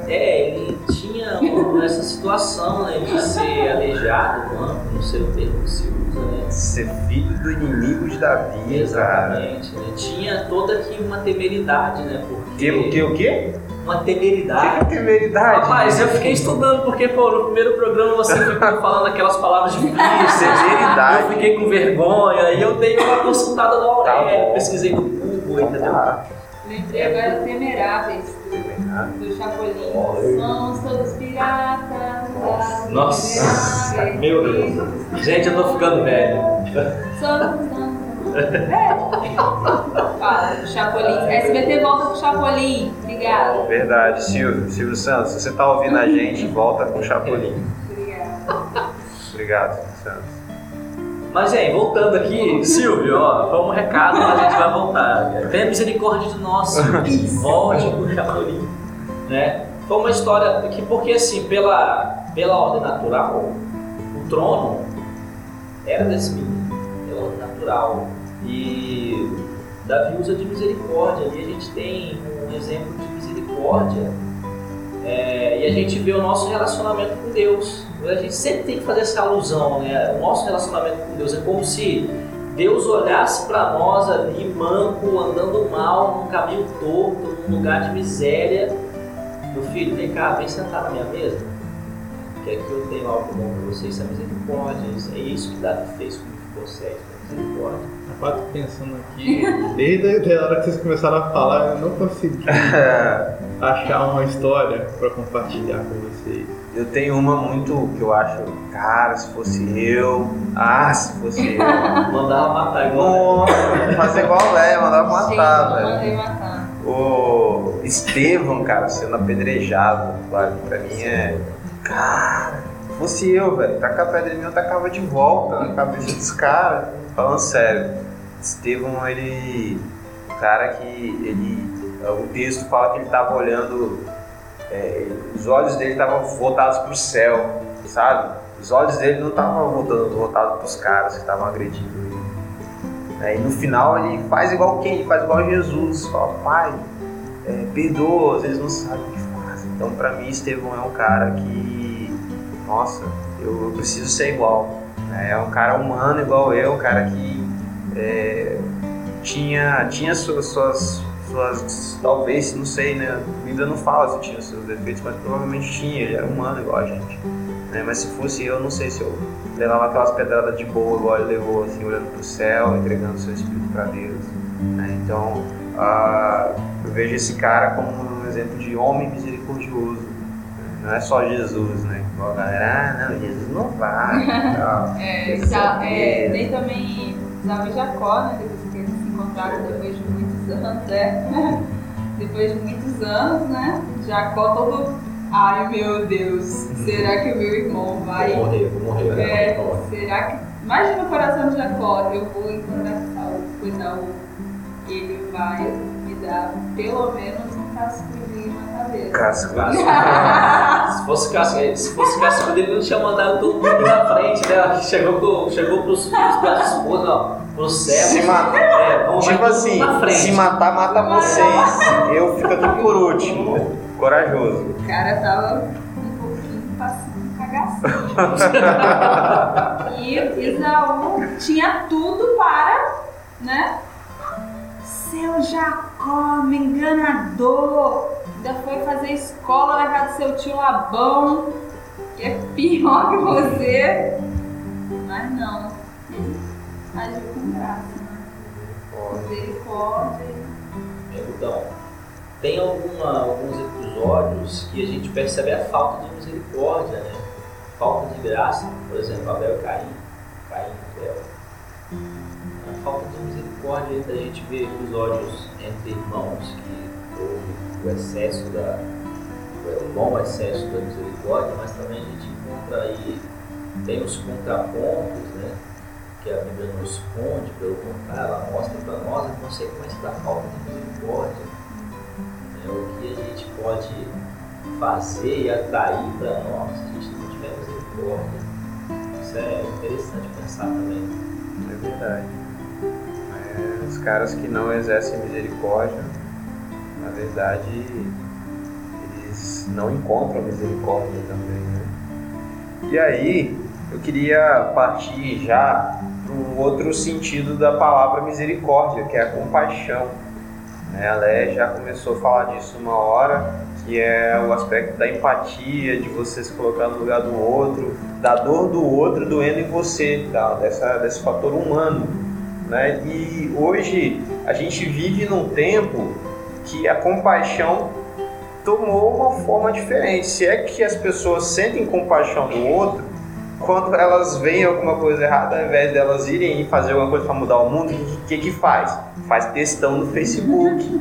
É, ele tinha uma- essa situação né, de ser aleijado, não, não sei o termo que se usa, né? Ser filho do inimigo de Davi, cara. Exatamente. Né? Tinha toda aqui uma temeridade, né? Porque Que, o que, o quê? uma O que temeridade. é temeridade? Rapaz, eu fiquei estudando porque, pô, no primeiro programa você ficou falando aquelas palavras difíceis. Severidade. Eu fiquei com vergonha e eu dei uma consultada no Tá Aurélio, bom. pesquisei no Google, Então entendeu? tá. Lembrei agora Temeráveis do, Chapolin. Somos todos piratas. Nossa, meu Deus. Gente, eu tô ficando velho. Somos. É. Fala, do Chapolin. SBT volta pro Chapolin. Obrigada. Verdade, Silvio. Silvio Santos, se você tá ouvindo a gente, volta com o Chapolin. Obrigado, Silvio Santos. Mas, gente, voltando aqui, Silvio, ó, foi um recado, mas a gente vai voltar. Tenha misericórdia de nós. Volte pro Chapolin. Né? Foi uma história que, porque assim, pela, pela ordem natural, o trono era desse menino, pela ordem natural. E Davi usa de misericórdia, e a gente tem um exemplo de misericórdia. É, e a gente vê o nosso relacionamento com Deus. A gente sempre tem que fazer essa alusão, né? O nosso relacionamento com Deus é como se Deus olhasse para nós ali, manco, andando mal, num caminho torto, num lugar de miséria. Meu filho, vem cá, vem sentar na minha mesa. Que aqui eu tenho algo bom para você, isso é misericórdia. Isso, é isso que Davi fez com ficou cego, é misericórdia. Rapaz, tô pensando aqui, desde a hora que vocês começaram a falar, eu não consegui achar uma história pra compartilhar com vocês. Eu tenho uma muito que eu acho, cara, se fosse eu, ah, se fosse eu. Mandava matar igual. Nossa, fazer igual o Léo, mandava matar, Gente, velho. mandei matar. O Estevam, cara, sendo apedrejado, claro, pra mim é. Cara, se fosse eu, velho, tacar a pedra em mim, eu tacava de volta na cabeça dos caras. Falando sério, Estevam, ele. O cara que. ele. O texto fala que ele tava olhando. É, os olhos dele estavam voltados pro céu, sabe? Os olhos dele não estavam voltados pros caras que estavam agredindo ele. Aí no final ele faz igual quem? Ele faz igual Jesus. Fala, pai, é, perdoa, às vezes não sabe o que faz. Então pra mim Estevão é um cara que, nossa, eu, eu preciso ser igual. né? É um cara humano igual eu, um cara que é, tinha, tinha suas, suas, suas, talvez, não sei, né? A Bíblia não fala se tinha seus defeitos, mas provavelmente tinha, ele era humano igual a gente. né? Mas se fosse eu, não sei se eu levava aquelas pedradas de boa igual ele levou, assim, olhando pro céu, entregando seu espírito para Deus. né? Então, ah, eu vejo esse cara como um exemplo de homem misericordioso. né? Não é só Jesus, né? Igual a galera, ah, não, Jesus não vai. tal. É, já, é tem também Jacó, né? Depois que eles se encontraram depois de é. depois de muitos anos, né? Jacó todo. Ai meu Deus, será que o meu irmão vai. Vou morrer, vou morrer. né? É, será que. Imagina o coração de Jacó, eu vou encontrar Saul, pois Saul, ele vai me dar pelo menos um cascudinho na cabeça. Casco. Se fosse casco, se fosse casco ele não tinha mandado todo mundo na frente, né? Chegou, pro, chegou pros pras esposas, ó, pro céu. Se matar. É, Tipo assim, se matar, mata vocês. Eu fico tudo por último. Corajoso. O cara tava um pouquinho passando cagacinho. e Isaú tinha tudo para, né? Seu Jacó, me enganador. Ainda foi fazer escola na casa do seu tio Labão, que é pior que você. Mas não, agiu com graça, né? Misericórdia. Então, tem alguma, alguns episódios que a gente percebe a falta de misericórdia, né? Falta de graça, por exemplo, Abel e Caim, Caim e Abel. A falta de misericórdia, a gente vê episódios entre irmãos que houve o excesso da, o bom excesso da misericórdia, mas também a gente encontra aí, tem os contrapontos, né? Que a Bíblia não esconde, pelo contrário, ela mostra para nós a consequência da falta de misericórdia. É o que a gente pode fazer e atrair para nós se a gente não tiver misericórdia. Isso é interessante pensar também. É verdade. É, os caras que não exercem misericórdia, na verdade, eles não encontram misericórdia também, né? E aí, eu queria partir já um outro sentido da palavra misericórdia, que é a compaixão. Né? A Lé já começou a falar disso uma hora, que é o aspecto da empatia, de você se colocar no lugar do outro, da dor do outro doendo em você, tá? Dessa, desse fator humano. Né? E hoje a gente vive num tempo que a compaixão tomou uma forma diferente. Se é que as pessoas sentem compaixão do outro, quando elas veem alguma coisa errada, ao invés delas irem e fazer alguma coisa para mudar o mundo, o que, que, que faz? Faz textão no Facebook.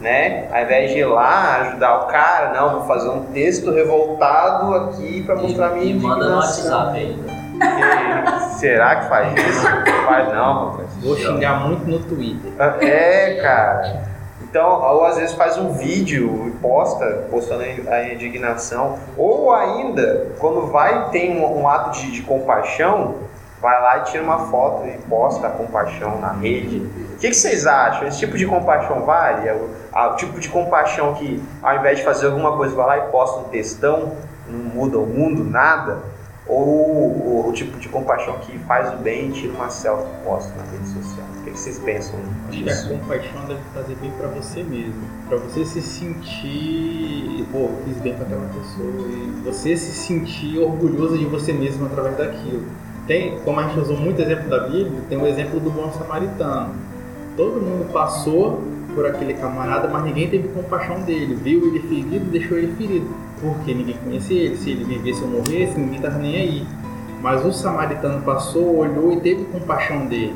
Né? Ao invés de ir lá ajudar o cara, não, vou fazer um texto revoltado aqui para mostrar minha E manda no. WhatsApp ainda. E Será que faz isso? Não faz não, rapaz. Vou xingar muito no Twitter. É, cara. Então, ou às vezes faz um vídeo e posta, postando a indignação. Ou ainda, quando vai tem um, um ato de, de compaixão, vai lá e tira uma foto e posta a compaixão na rede. O que, que vocês acham? Esse tipo de compaixão vale? É o, o tipo de compaixão que, ao invés de fazer alguma coisa, vai lá e posta um textão, não muda o mundo, nada? Ou o, tipo de compaixão que faz o bem e tira uma selfie posta na rede social? O que, que vocês pensam Acho que a disso? compaixão deve fazer bem pra você mesmo. Pra você se sentir, pô, fiz bem pra aquela pessoa. E você se sentir orgulhoso de você mesmo através daquilo. Tem, como a gente usou muito exemplo da Bíblia, tem o exemplo do bom samaritano. Todo mundo passou por aquele camarada, mas ninguém teve compaixão dele. Viu ele ferido, deixou ele ferido. Porque ninguém conhecia ele. Se ele vivesse ou morresse, ninguém estava nem aí. Mas o samaritano passou, olhou e teve compaixão dele.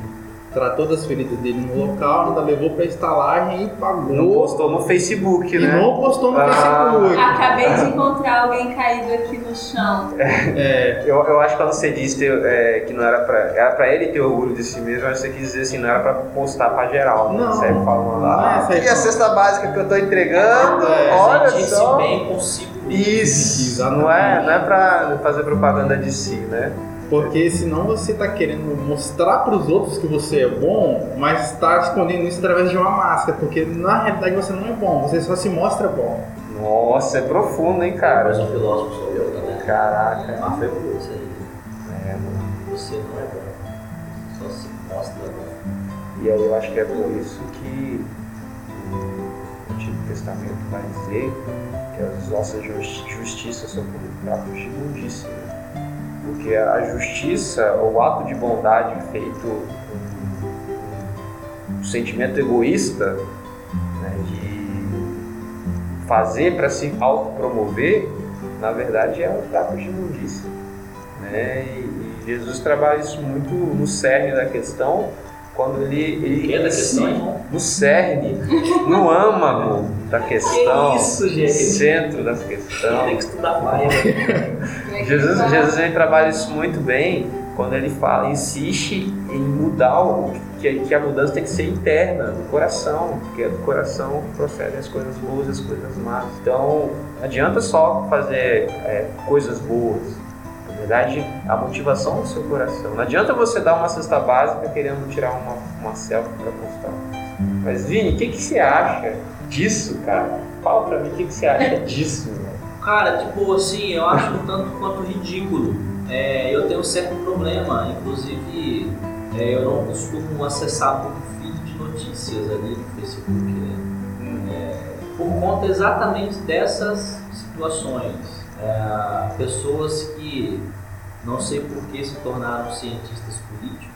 Tratou das feridas dele no local, ainda levou para a estalagem e pagou. Não postou no Facebook, e né? não postou no Ah. Facebook. Acabei de encontrar alguém caído aqui no chão. É, Eu, eu acho que quando você disse ter, é, que não era pra, era pra ele ter orgulho de si mesmo, acho que você quis dizer assim, não era pra postar pra geral. Né? Não. Você falando Não é lá, essa ah, e a cesta básica que eu tô entregando, É, olha só. bem consigo. Isso, não é, não é pra fazer propaganda de si, né? Porque senão você está querendo mostrar para os outros que você é bom, mas está escondendo isso através de uma máscara, porque na realidade você não é bom, você só se mostra bom. Nossa, é profundo, hein, cara? Mas o filósofo sou eu também. Caraca. Mas foi por isso aí. É, mano. Você não é bom. Só se mostra bom. E aí eu acho que é por isso que o Antigo Testamento vai dizer que as nossas justi- justiças são pratos de imundícia. né? Porque a justiça, o ato de bondade feito um, um sentimento egoísta né, de fazer para se autopromover, na verdade é um prato de imundícia. Né? E, e Jesus trabalha isso muito no cerne da questão, quando ele, ele é irmão? no cerne, no âmago da questão, Que isso, no centro da questão. Tem que estudar mais. Jesus, Jesus ele trabalha isso muito bem quando ele fala, insiste em mudar o que, que a mudança tem que ser interna, do coração, porque do coração procedem as coisas boas e as coisas más. Então, não adianta só fazer é, coisas boas. Na verdade, a motivação do seu coração. Não adianta você dar uma cesta básica querendo tirar uma, uma selfie para postar. Mas, Vini, o que, que você acha disso, cara? Fala pra mim o que, que você acha disso. Cara, tipo assim, eu acho um tanto quanto ridículo. É, eu tenho um certo problema, inclusive é, eu não costumo acessar muito feed de notícias ali no Facebook, né? É, por conta exatamente dessas situações. É, pessoas que não sei por que se tornaram cientistas políticos,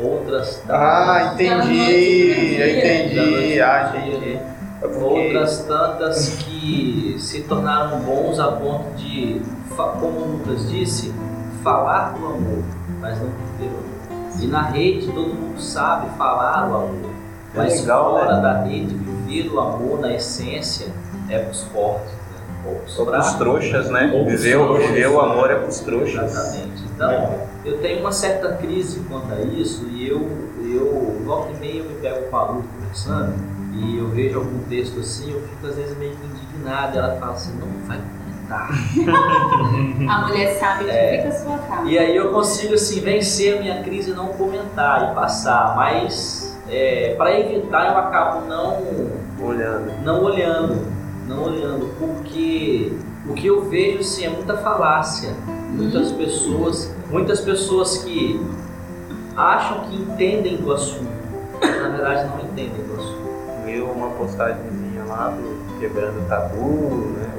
outras Ah, entendi, entendi, ah, entendi. É porque- Outras tantas que se tornaram bons a ponto de, como o Lucas disse, falar do amor, mas não viver. E na rede todo mundo sabe falar o amor, É mas legal, fora né? da rede viver o amor na essência é pros fortes, né? Pros fracos. trouxas, né? Viver, o- trouxas, viver o né? amor é pros trouxas. Exatamente. Então, eu tenho uma certa crise quanto a isso e eu, eu volta e meia eu me pego com a Lu conversando e eu vejo algum texto assim, eu fico às vezes meio que indignado. Ela fala assim, não vai comentar. A mulher sabe que É. fica a sua cara. E aí eu consigo assim vencer a minha crise e não comentar e passar, mas é, para evitar eu acabo não Olhando. não olhando, não olhando, porque o que eu vejo assim, é muita falácia. Muitas pessoas, muitas pessoas que acham que entendem do assunto, mas na verdade não entendem do assunto. Viu uma postagemzinha lá do Quebrando Tabu, né?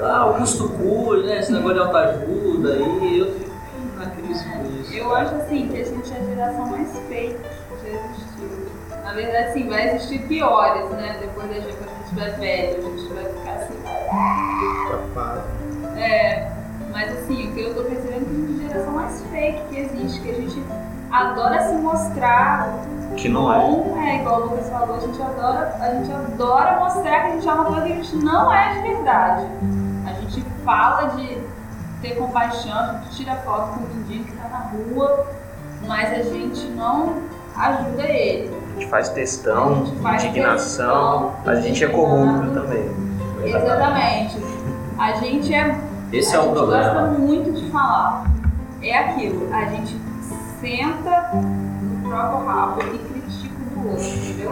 Ah, Augusto Cury, né? Esse negócio de autoajuda aí, eu fico na crise com isso. Eu acho assim que a gente é a geração mais fake que já existiu. Na verdade, sim, vai existir piores, né? Depois da gente, quando a gente estiver velho, a gente vai ficar assim. Capaz. É, mas assim, o que eu tô percebendo é que a gente é a geração mais fake que existe, que a gente adora se mostrar Que não é. bom, é igual o Lucas falou, a gente adora, a gente adora mostrar que a gente é uma coisa que a gente não é de verdade. A gente fala de ter compaixão, a gente tira foto com o mendigo que tá na rua, mas a gente não ajuda ele. A gente faz textão, A gente faz indignação, a gente é corrupto também. Exatamente. A gente é Esse a é o gente gosta problema. muito de falar. É aquilo, a gente senta no próprio rabo e critica o do outro, entendeu?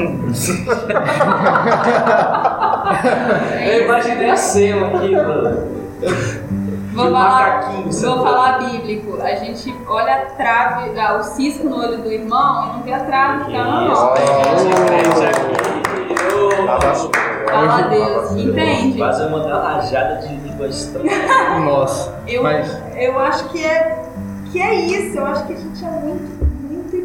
É Eu imaginei a cena aqui, mano. Vou falar, vou falar bíblico. A gente olha a trave, ah, o cisco no olho do irmão e não vê a trave que tá na nossa. Fala a Deus, entende? Quase eu mandei uma rajada de língua estranha. Nossa. Eu, Mas- eu acho que é, que é isso, eu acho que a gente é muito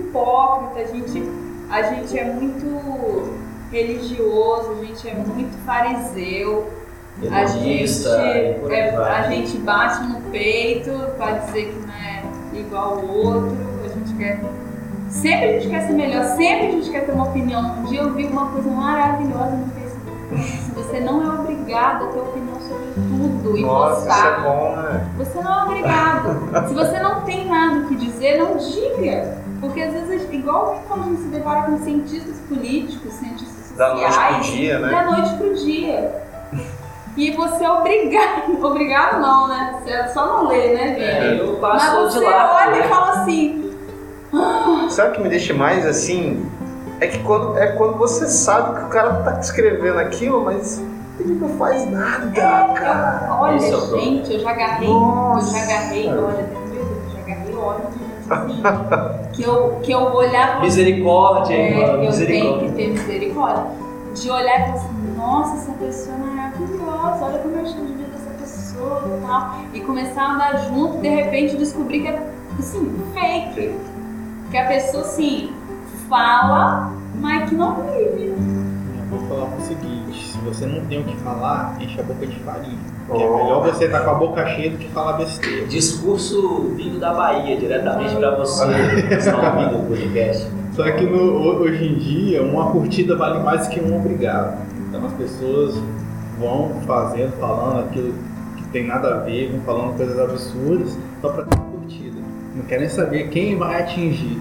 hipócrita, a gente, a gente é muito religioso, a gente é muito fariseu, a gente, é, a gente bate no peito pra dizer que não é igual ao outro, a gente quer. Sempre a gente quer ser melhor, sempre a gente quer ter uma opinião. Um dia eu vi uma coisa maravilhosa no Facebook. Se você não é obrigado a ter opinião sobre tudo e Nossa, é bom, né? Você não é obrigado. Se você não tem nada o que dizer, não diga. Porque às vezes, igual quando a gente se depara com cientistas políticos, cientistas Da noite pro sociais, dia, né? da noite pro dia. E você é obrigado, obrigado não, né? Você é só não ler, né, Vini? É, eu Mas passo de você lado. olha e né? fala assim, Sabe o que me deixa mais assim? É que quando, é quando você sabe que o cara tá escrevendo aquilo, mas ele não faz nada, cara. olha, Esse é gente, eu já agarrei, Nossa. eu já agarrei, olha, eu já agarrei óleo que eu, que eu olhava Misericórdia, É, irmão. eu tenho Misericórdia. que ter misericórdia. De olhar e falar assim, nossa, essa pessoa é maravilhosa, olha como eu estou de vida dessa pessoa e tal. E começar a andar junto, de repente descobrir que é, assim, fake. Que a pessoa, assim, fala, mas que não vive. Eu vou falar o seguinte, se você não tem o que falar, enche a boca de farinha. Porque é melhor você estar com a boca cheia do que falar besteira. Discurso vindo da Bahia, diretamente pra você que está ouvindo o podcast. Só que no- ho- hoje em dia, uma curtida vale mais que um obrigado. Então as pessoas vão fazendo, falando aquilo que tem nada a ver, vão falando coisas absurdas só pra ter uma curtida. Não querem saber quem vai atingir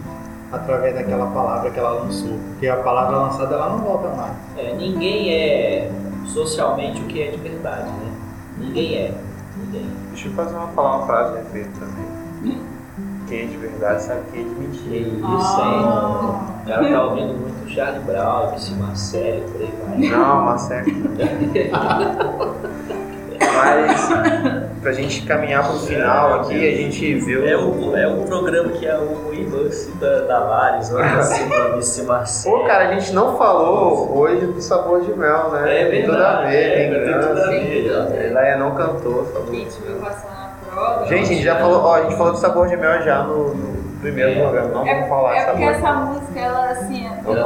através daquela palavra que ela lançou. Porque a palavra lançada ela não volta mais. É, ninguém é socialmente o que é de verdade, né? Ninguém é. Ninguém. Deixa eu fazer uma, falar uma frase de efeito também. Quem é de verdade sabe quem é de mentira. isso, Ah. hein? O cara tá ouvindo muito Charlie Brown, MC Marcelo, por aí vai. Não, Marcelo. Mas pra gente caminhar pro final aqui, a gente viu. É um, é um programa que é o irmão cita Davares, olha assim, do MC Marcelo. Pô, cara, a gente não falou hoje do sabor de mel, né? É Tem tudo a verdade, ver, é, tem tem tudo a ver. Ela é não cantou, sabor. Quem te viu passar na prova. Gente, a gente já falou, ó, a gente falou do sabor de mel já no, no primeiro É. programa, não é, vamos falar é porque essa música, ela assim, é se né.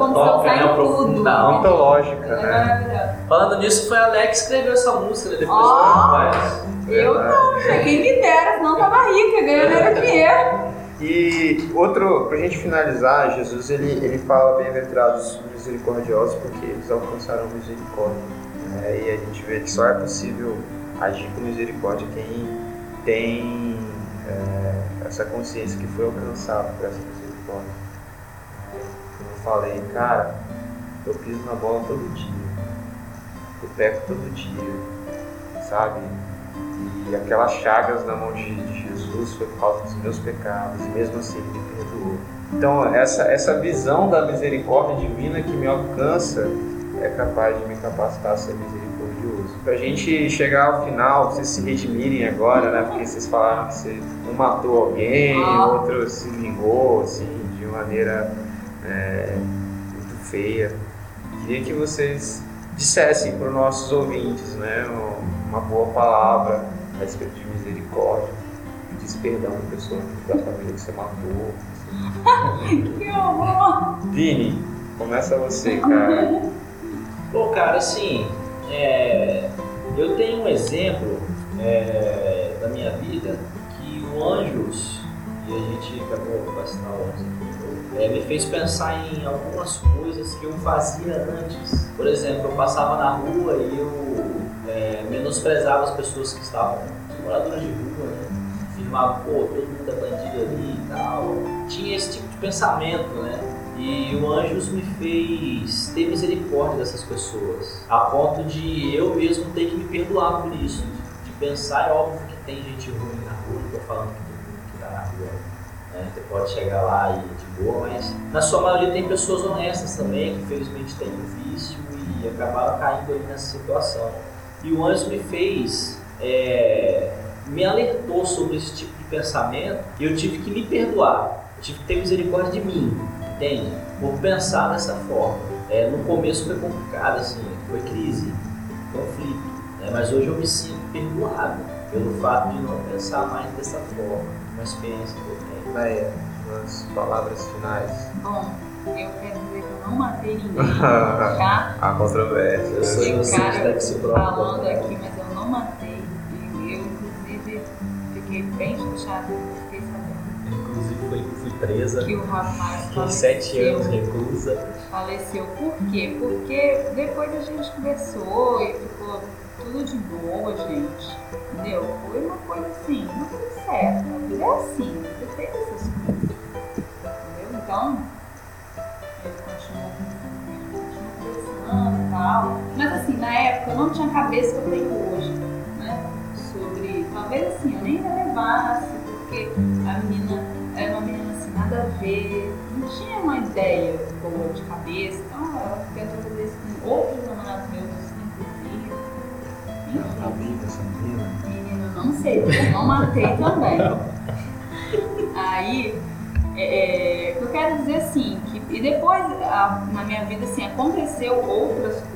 Antológica, Ela é né? maravilhosa. Falando nisso, foi a Alex que escreveu essa música, né? Depois que rapaz. Eu não, né? quem me dera, senão tava rica, ganhando era dinheiro. E outro, pra gente finalizar, Jesus ele, ele fala bem-aventurados os misericordiosos porque eles alcançarão misericórdia. né? E a gente vê que só é possível agir com misericórdia quem tem é, essa consciência que foi alcançado por essa misericórdia. Como eu falei, cara, eu piso na bola todo dia, eu peco todo dia, sabe? E aquelas chagas na mão de, de Jesus foi por causa dos meus pecados, e mesmo assim me perdoou. Então, essa, essa visão da misericórdia divina que me alcança é capaz de me capacitar a ser misericordioso. Pra gente chegar ao final, vocês se redimirem agora, né? Porque vocês falaram que você um matou alguém, Ah. outro se vingou, assim, de maneira é, muito feia. Queria que vocês dissessem para os nossos ouvintes, né? Uma boa palavra a respeito de misericórdia, pedisse perdão da pessoa da família que você matou. Que horror! Vini, Começa você, cara. Pô, cara, assim, é, eu tenho um exemplo é, da minha vida que o Anjos, e a gente acabou passando o Anjos, é, me fez pensar em algumas coisas que eu fazia antes. Por exemplo, eu passava na rua e eu menosprezava as pessoas que estavam, moradores de rua, né? Afirmava, pô, todo mundo é bandido ali e tal. Tinha esse tipo de pensamento, né? E o Anjos me fez ter misericórdia dessas pessoas, a ponto de eu mesmo ter que me perdoar por isso. De, pensar, é óbvio que tem gente ruim na rua, não tô falando que todo mundo que tá na rua né? Você pode chegar lá e de boa, mas na sua maioria tem pessoas honestas também, que infelizmente têm um vício e acabaram caindo ali nessa situação. E o Anjos me fez, é, me alertou sobre esse tipo de pensamento e eu tive que me perdoar, eu tive que ter misericórdia de mim entende? Por pensar dessa forma. É, no começo foi complicado, assim, foi crise, conflito, né? mas hoje eu me sinto perdoado pelo fato de não pensar mais dessa forma, uma experiência que eu tenho. Leia, umas palavras finais. Bom, eu quero dizer não matei ninguém, tá? A controvérsia. Eu sou inocente falando aqui, mas eu não matei. E eu, inclusive, fiquei bem chateada quando fiquei sabendo Inclusive fui, fui presa, que o rapaz fiquei sete faleceu. anos reclusa. Faleceu. Por quê? Porque depois a gente conversou e ficou tudo de boa, gente. Entendeu? Foi uma coisa assim, uma coisa certa. A vida é assim, vida tem essas coisas. Entendeu? Então, tal. Mas assim, na época eu não tinha a cabeça que eu tenho hoje, né? Sobre. Talvez assim, eu nem relevasse, porque a menina era uma menina assim, nada a ver, não tinha uma ideia boa de cabeça, então ela tentou fazer isso com outros namorados meus, inclusive. Enfim. essa menina. Menino, não sei, eu não matei também. Aí, é, é, eu quero dizer assim, que, e depois a- na minha vida assim, aconteceu outras coisas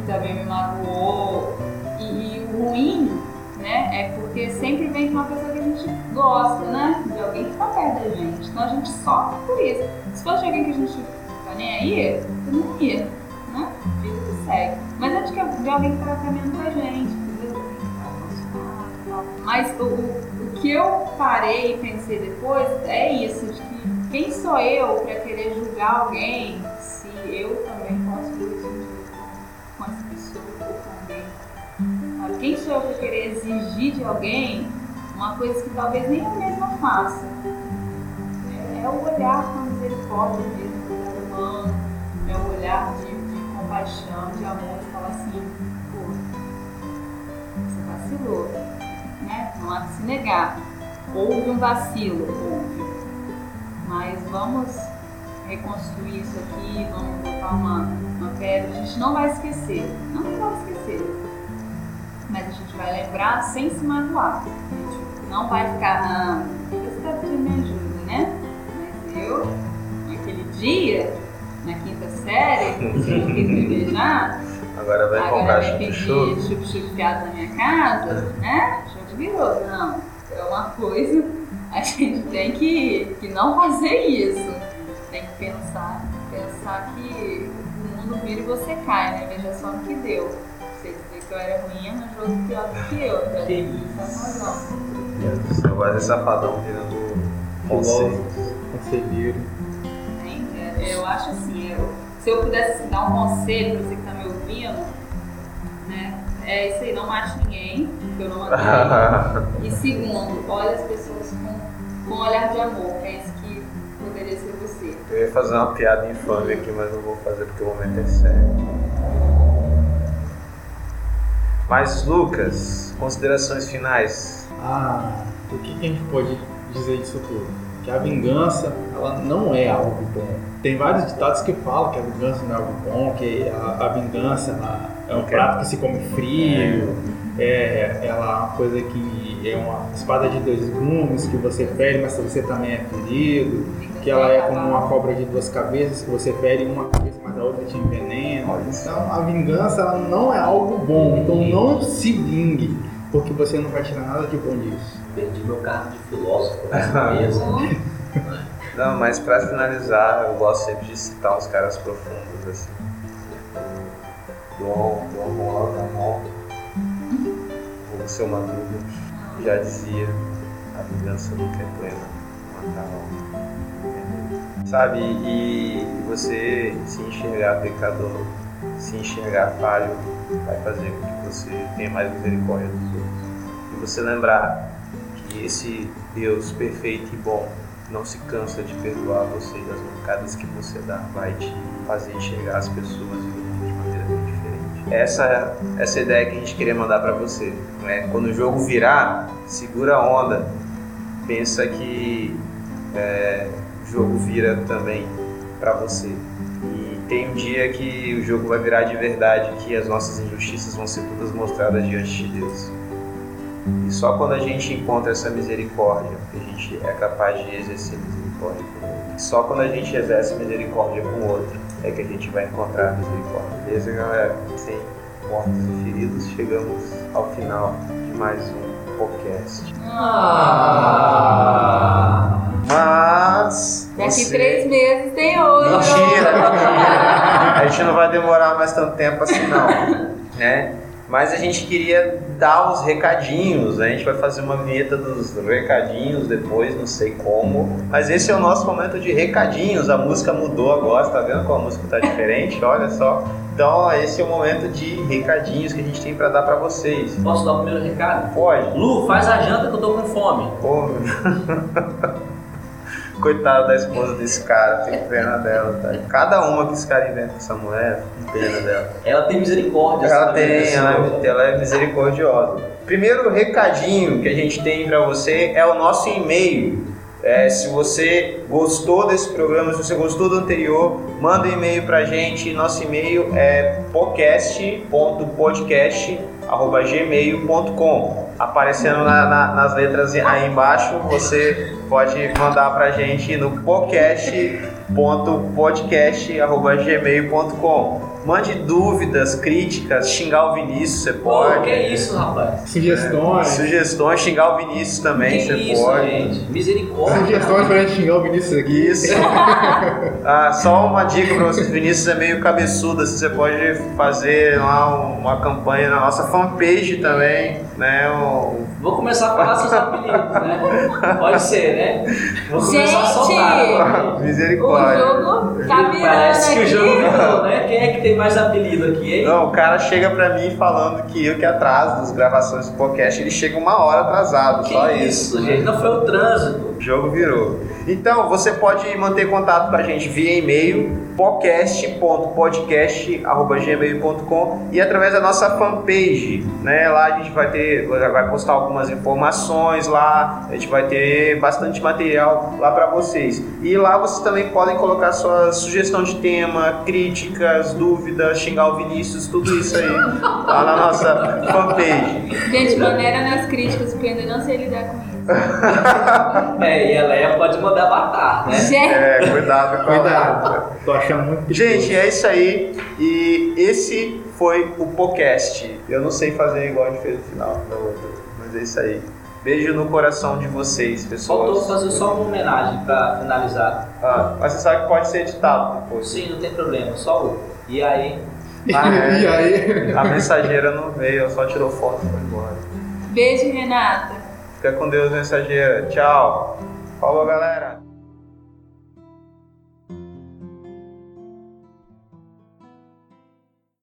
que, também me magoou. E, e o ruim, né, é porque sempre vem de uma pessoa que a gente gosta, né? De alguém que tá perto da gente. Então a gente sofre por isso. Se fosse alguém que a gente tá nem aí, eu não ia, né? Vida que segue. Mas é de, que- de alguém que tá caminhando com a gente, tá. Mas o, o que eu parei e pensei depois é isso, de que quem sou eu para querer julgar alguém se eu também Quem sou eu para querer exigir de alguém uma coisa que talvez nem eu mesma faça? É, o olhar com misericórdia mesmo, do ser humano, é o olhar de, de compaixão, de amor, e falar assim, pô, você vacilou, né? Não há que se negar. Houve um vacilo, houve. Mas vamos reconstruir isso aqui, vamos botar uma, uma pedra. A gente não vai esquecer, não vai esquecer. Mas a gente vai lembrar sem se magoar. A gente não vai ficar, ah, você tá pedindo minha ajuda, né? Mas eu, naquele dia, na quinta série, eu quis me beijar, Agora vai Agora comprar vai pedir chup-chup. chup-chup fiado na minha casa, né? Show de virou. Não, é uma coisa, a gente tem que, que não fazer isso. Tem que pensar, pensar que o mundo vira e você cai, né? Veja só no que deu. Eu era ruim, mas outro pior do que eu. Que isso é. Eu gosto desse safadão virando conceito. Conselheiro. É, Eu acho assim, eu, se eu pudesse dar um conselho pra você que tá me ouvindo, né? É isso aí, não mate ninguém, porque eu não matei. E segundo, olha as pessoas com, com um olhar de amor, que é isso que poderia ser você. Eu ia fazer uma piada infame aqui, mas não vou fazer porque o momento é sério. Mas, Lucas, considerações finais. Ah, o que, que a gente pode dizer disso tudo? Que a vingança, ela não é algo bom. Tem vários ditados que falam que a vingança não é algo bom, que a, a vingança ela é um prato que se come frio, é, ela é uma coisa que é uma espada de dois gumes, que você fere, mas você também é ferido, que ela é como uma cobra de duas cabeças, que você fere uma cabeça, mas a outra te envenena. Então a vingança ela não é algo bom, então não se vingue, porque você não vai tirar nada de bom disso. Perdi meu cargo de filósofo nessa mesa. Não, mas pra finalizar, eu gosto sempre de citar uns caras profundos, assim. Dom, Dom Juan Ramon, o seu Madruga, já dizia, a vingança nunca é plena, matar a alma. Sabe, e você se enxergar pecador, se enxergar falho, vai fazer com que você tenha mais misericórdia dos outros. E você lembrar que esse Deus perfeito e bom não se cansa de perdoar você das mancadas que você dá, vai te fazer enxergar as pessoas e o mundo de maneira bem diferente. Essa, essa ideia que a gente queria mandar para você. Né? Quando o jogo virar, segura a onda, pensa que é, o jogo vira também para você. E tem um dia que o jogo vai virar de verdade, que as nossas injustiças vão ser todas mostradas diante de Deus. E só quando a gente encontra essa misericórdia, que a gente é capaz de exercer misericórdia com o outro. Só quando a gente exerce misericórdia com o outro é que a gente vai encontrar misericórdia. Beleza, galera? Sem mortos e feridos, chegamos ao final de mais um podcast. Mas. Daqui você- três meses tem outro. Mentira, mentira. A gente não vai demorar mais tanto tempo assim, não. Né? Mas a gente queria dar uns recadinhos, né? a gente vai fazer uma vinheta dos recadinhos depois, não sei como. Mas esse é o nosso momento de recadinhos. A música mudou agora, tá vendo como a música tá diferente? Olha só. Então, esse é o momento de recadinhos que a gente tem para dar para vocês. Posso dar o primeiro recado? Pode? Lu, faz a janta que eu tô com fome. Pô, Coitado da esposa desse cara, tem pena dela, tá? Cada uma que esse cara inventa essa mulher, tem pena dela. Ela tem misericórdia. Ela tem, ela, ela é misericordiosa. Primeiro recadinho que a gente tem para você é o nosso e-mail. É, se você gostou desse programa, se você gostou do anterior, manda um e-mail pra gente. Nosso e-mail é podcast.podcast.gmail.com Aparecendo na- na- nas letras aí embaixo, você pode mandar pra gente no podcast.podcast.gmail.com Mande dúvidas, críticas, xingar o Vinícius, você Pô, pode. que isso, rapaz? Sugestões. Sugestões, xingar o Vinícius também, que você isso, pode. gente? Misericórdia. Sugestões pra gente xingar o Vinícius aqui. Isso. Ah, só uma dica pra vocês, Vinícius é meio cabeçudo, assim, você pode fazer lá uma campanha na nossa fanpage também, né? o- Vou começar a falar seus apelidos, né? Pode ser, né? Vou começar a Gente! soltar. agora. O Misericórdia. jogo tá virando Parece que o jogo virou, né? Quem é que tem mais apelido aqui, hein? Não, o cara chega pra mim falando que eu que atraso das gravações do podcast, ele chega uma hora atrasado, que só isso, isso. gente? Não foi o trânsito. O jogo virou. Então, você pode manter contato com a gente via e-mail, podcast.podcast.gmail.com e através da nossa fanpage, né? Lá a gente vai ter, vai postar algumas informações lá, a gente vai ter bastante material lá para vocês. E lá vocês também podem colocar sua sugestão de tema, críticas, dúvidas, xingar o Vinícius, tudo isso aí lá na nossa fanpage. Gente, maneira nas críticas, porque eu ainda não sei lidar com isso. É, e a Leia pode mandar matar, né? Gente, É, cuidado Cuidado. Tô achando muito perigoso. Gente, é isso aí. E esse foi o podcast. Eu não sei fazer igual a gente fez no final da outra, mas é isso aí. Beijo no coração de vocês, pessoas. Faltou fazer só uma homenagem pra finalizar. Ah, mas você sabe que pode ser editado depois. Sim, não tem problema, só o. E aí? Ah, é. E aí? A mensageira não veio, só tirou foto e foi embora. beijo, Renata. Fica com Deus, mensageira. Tchau. Falou, galera.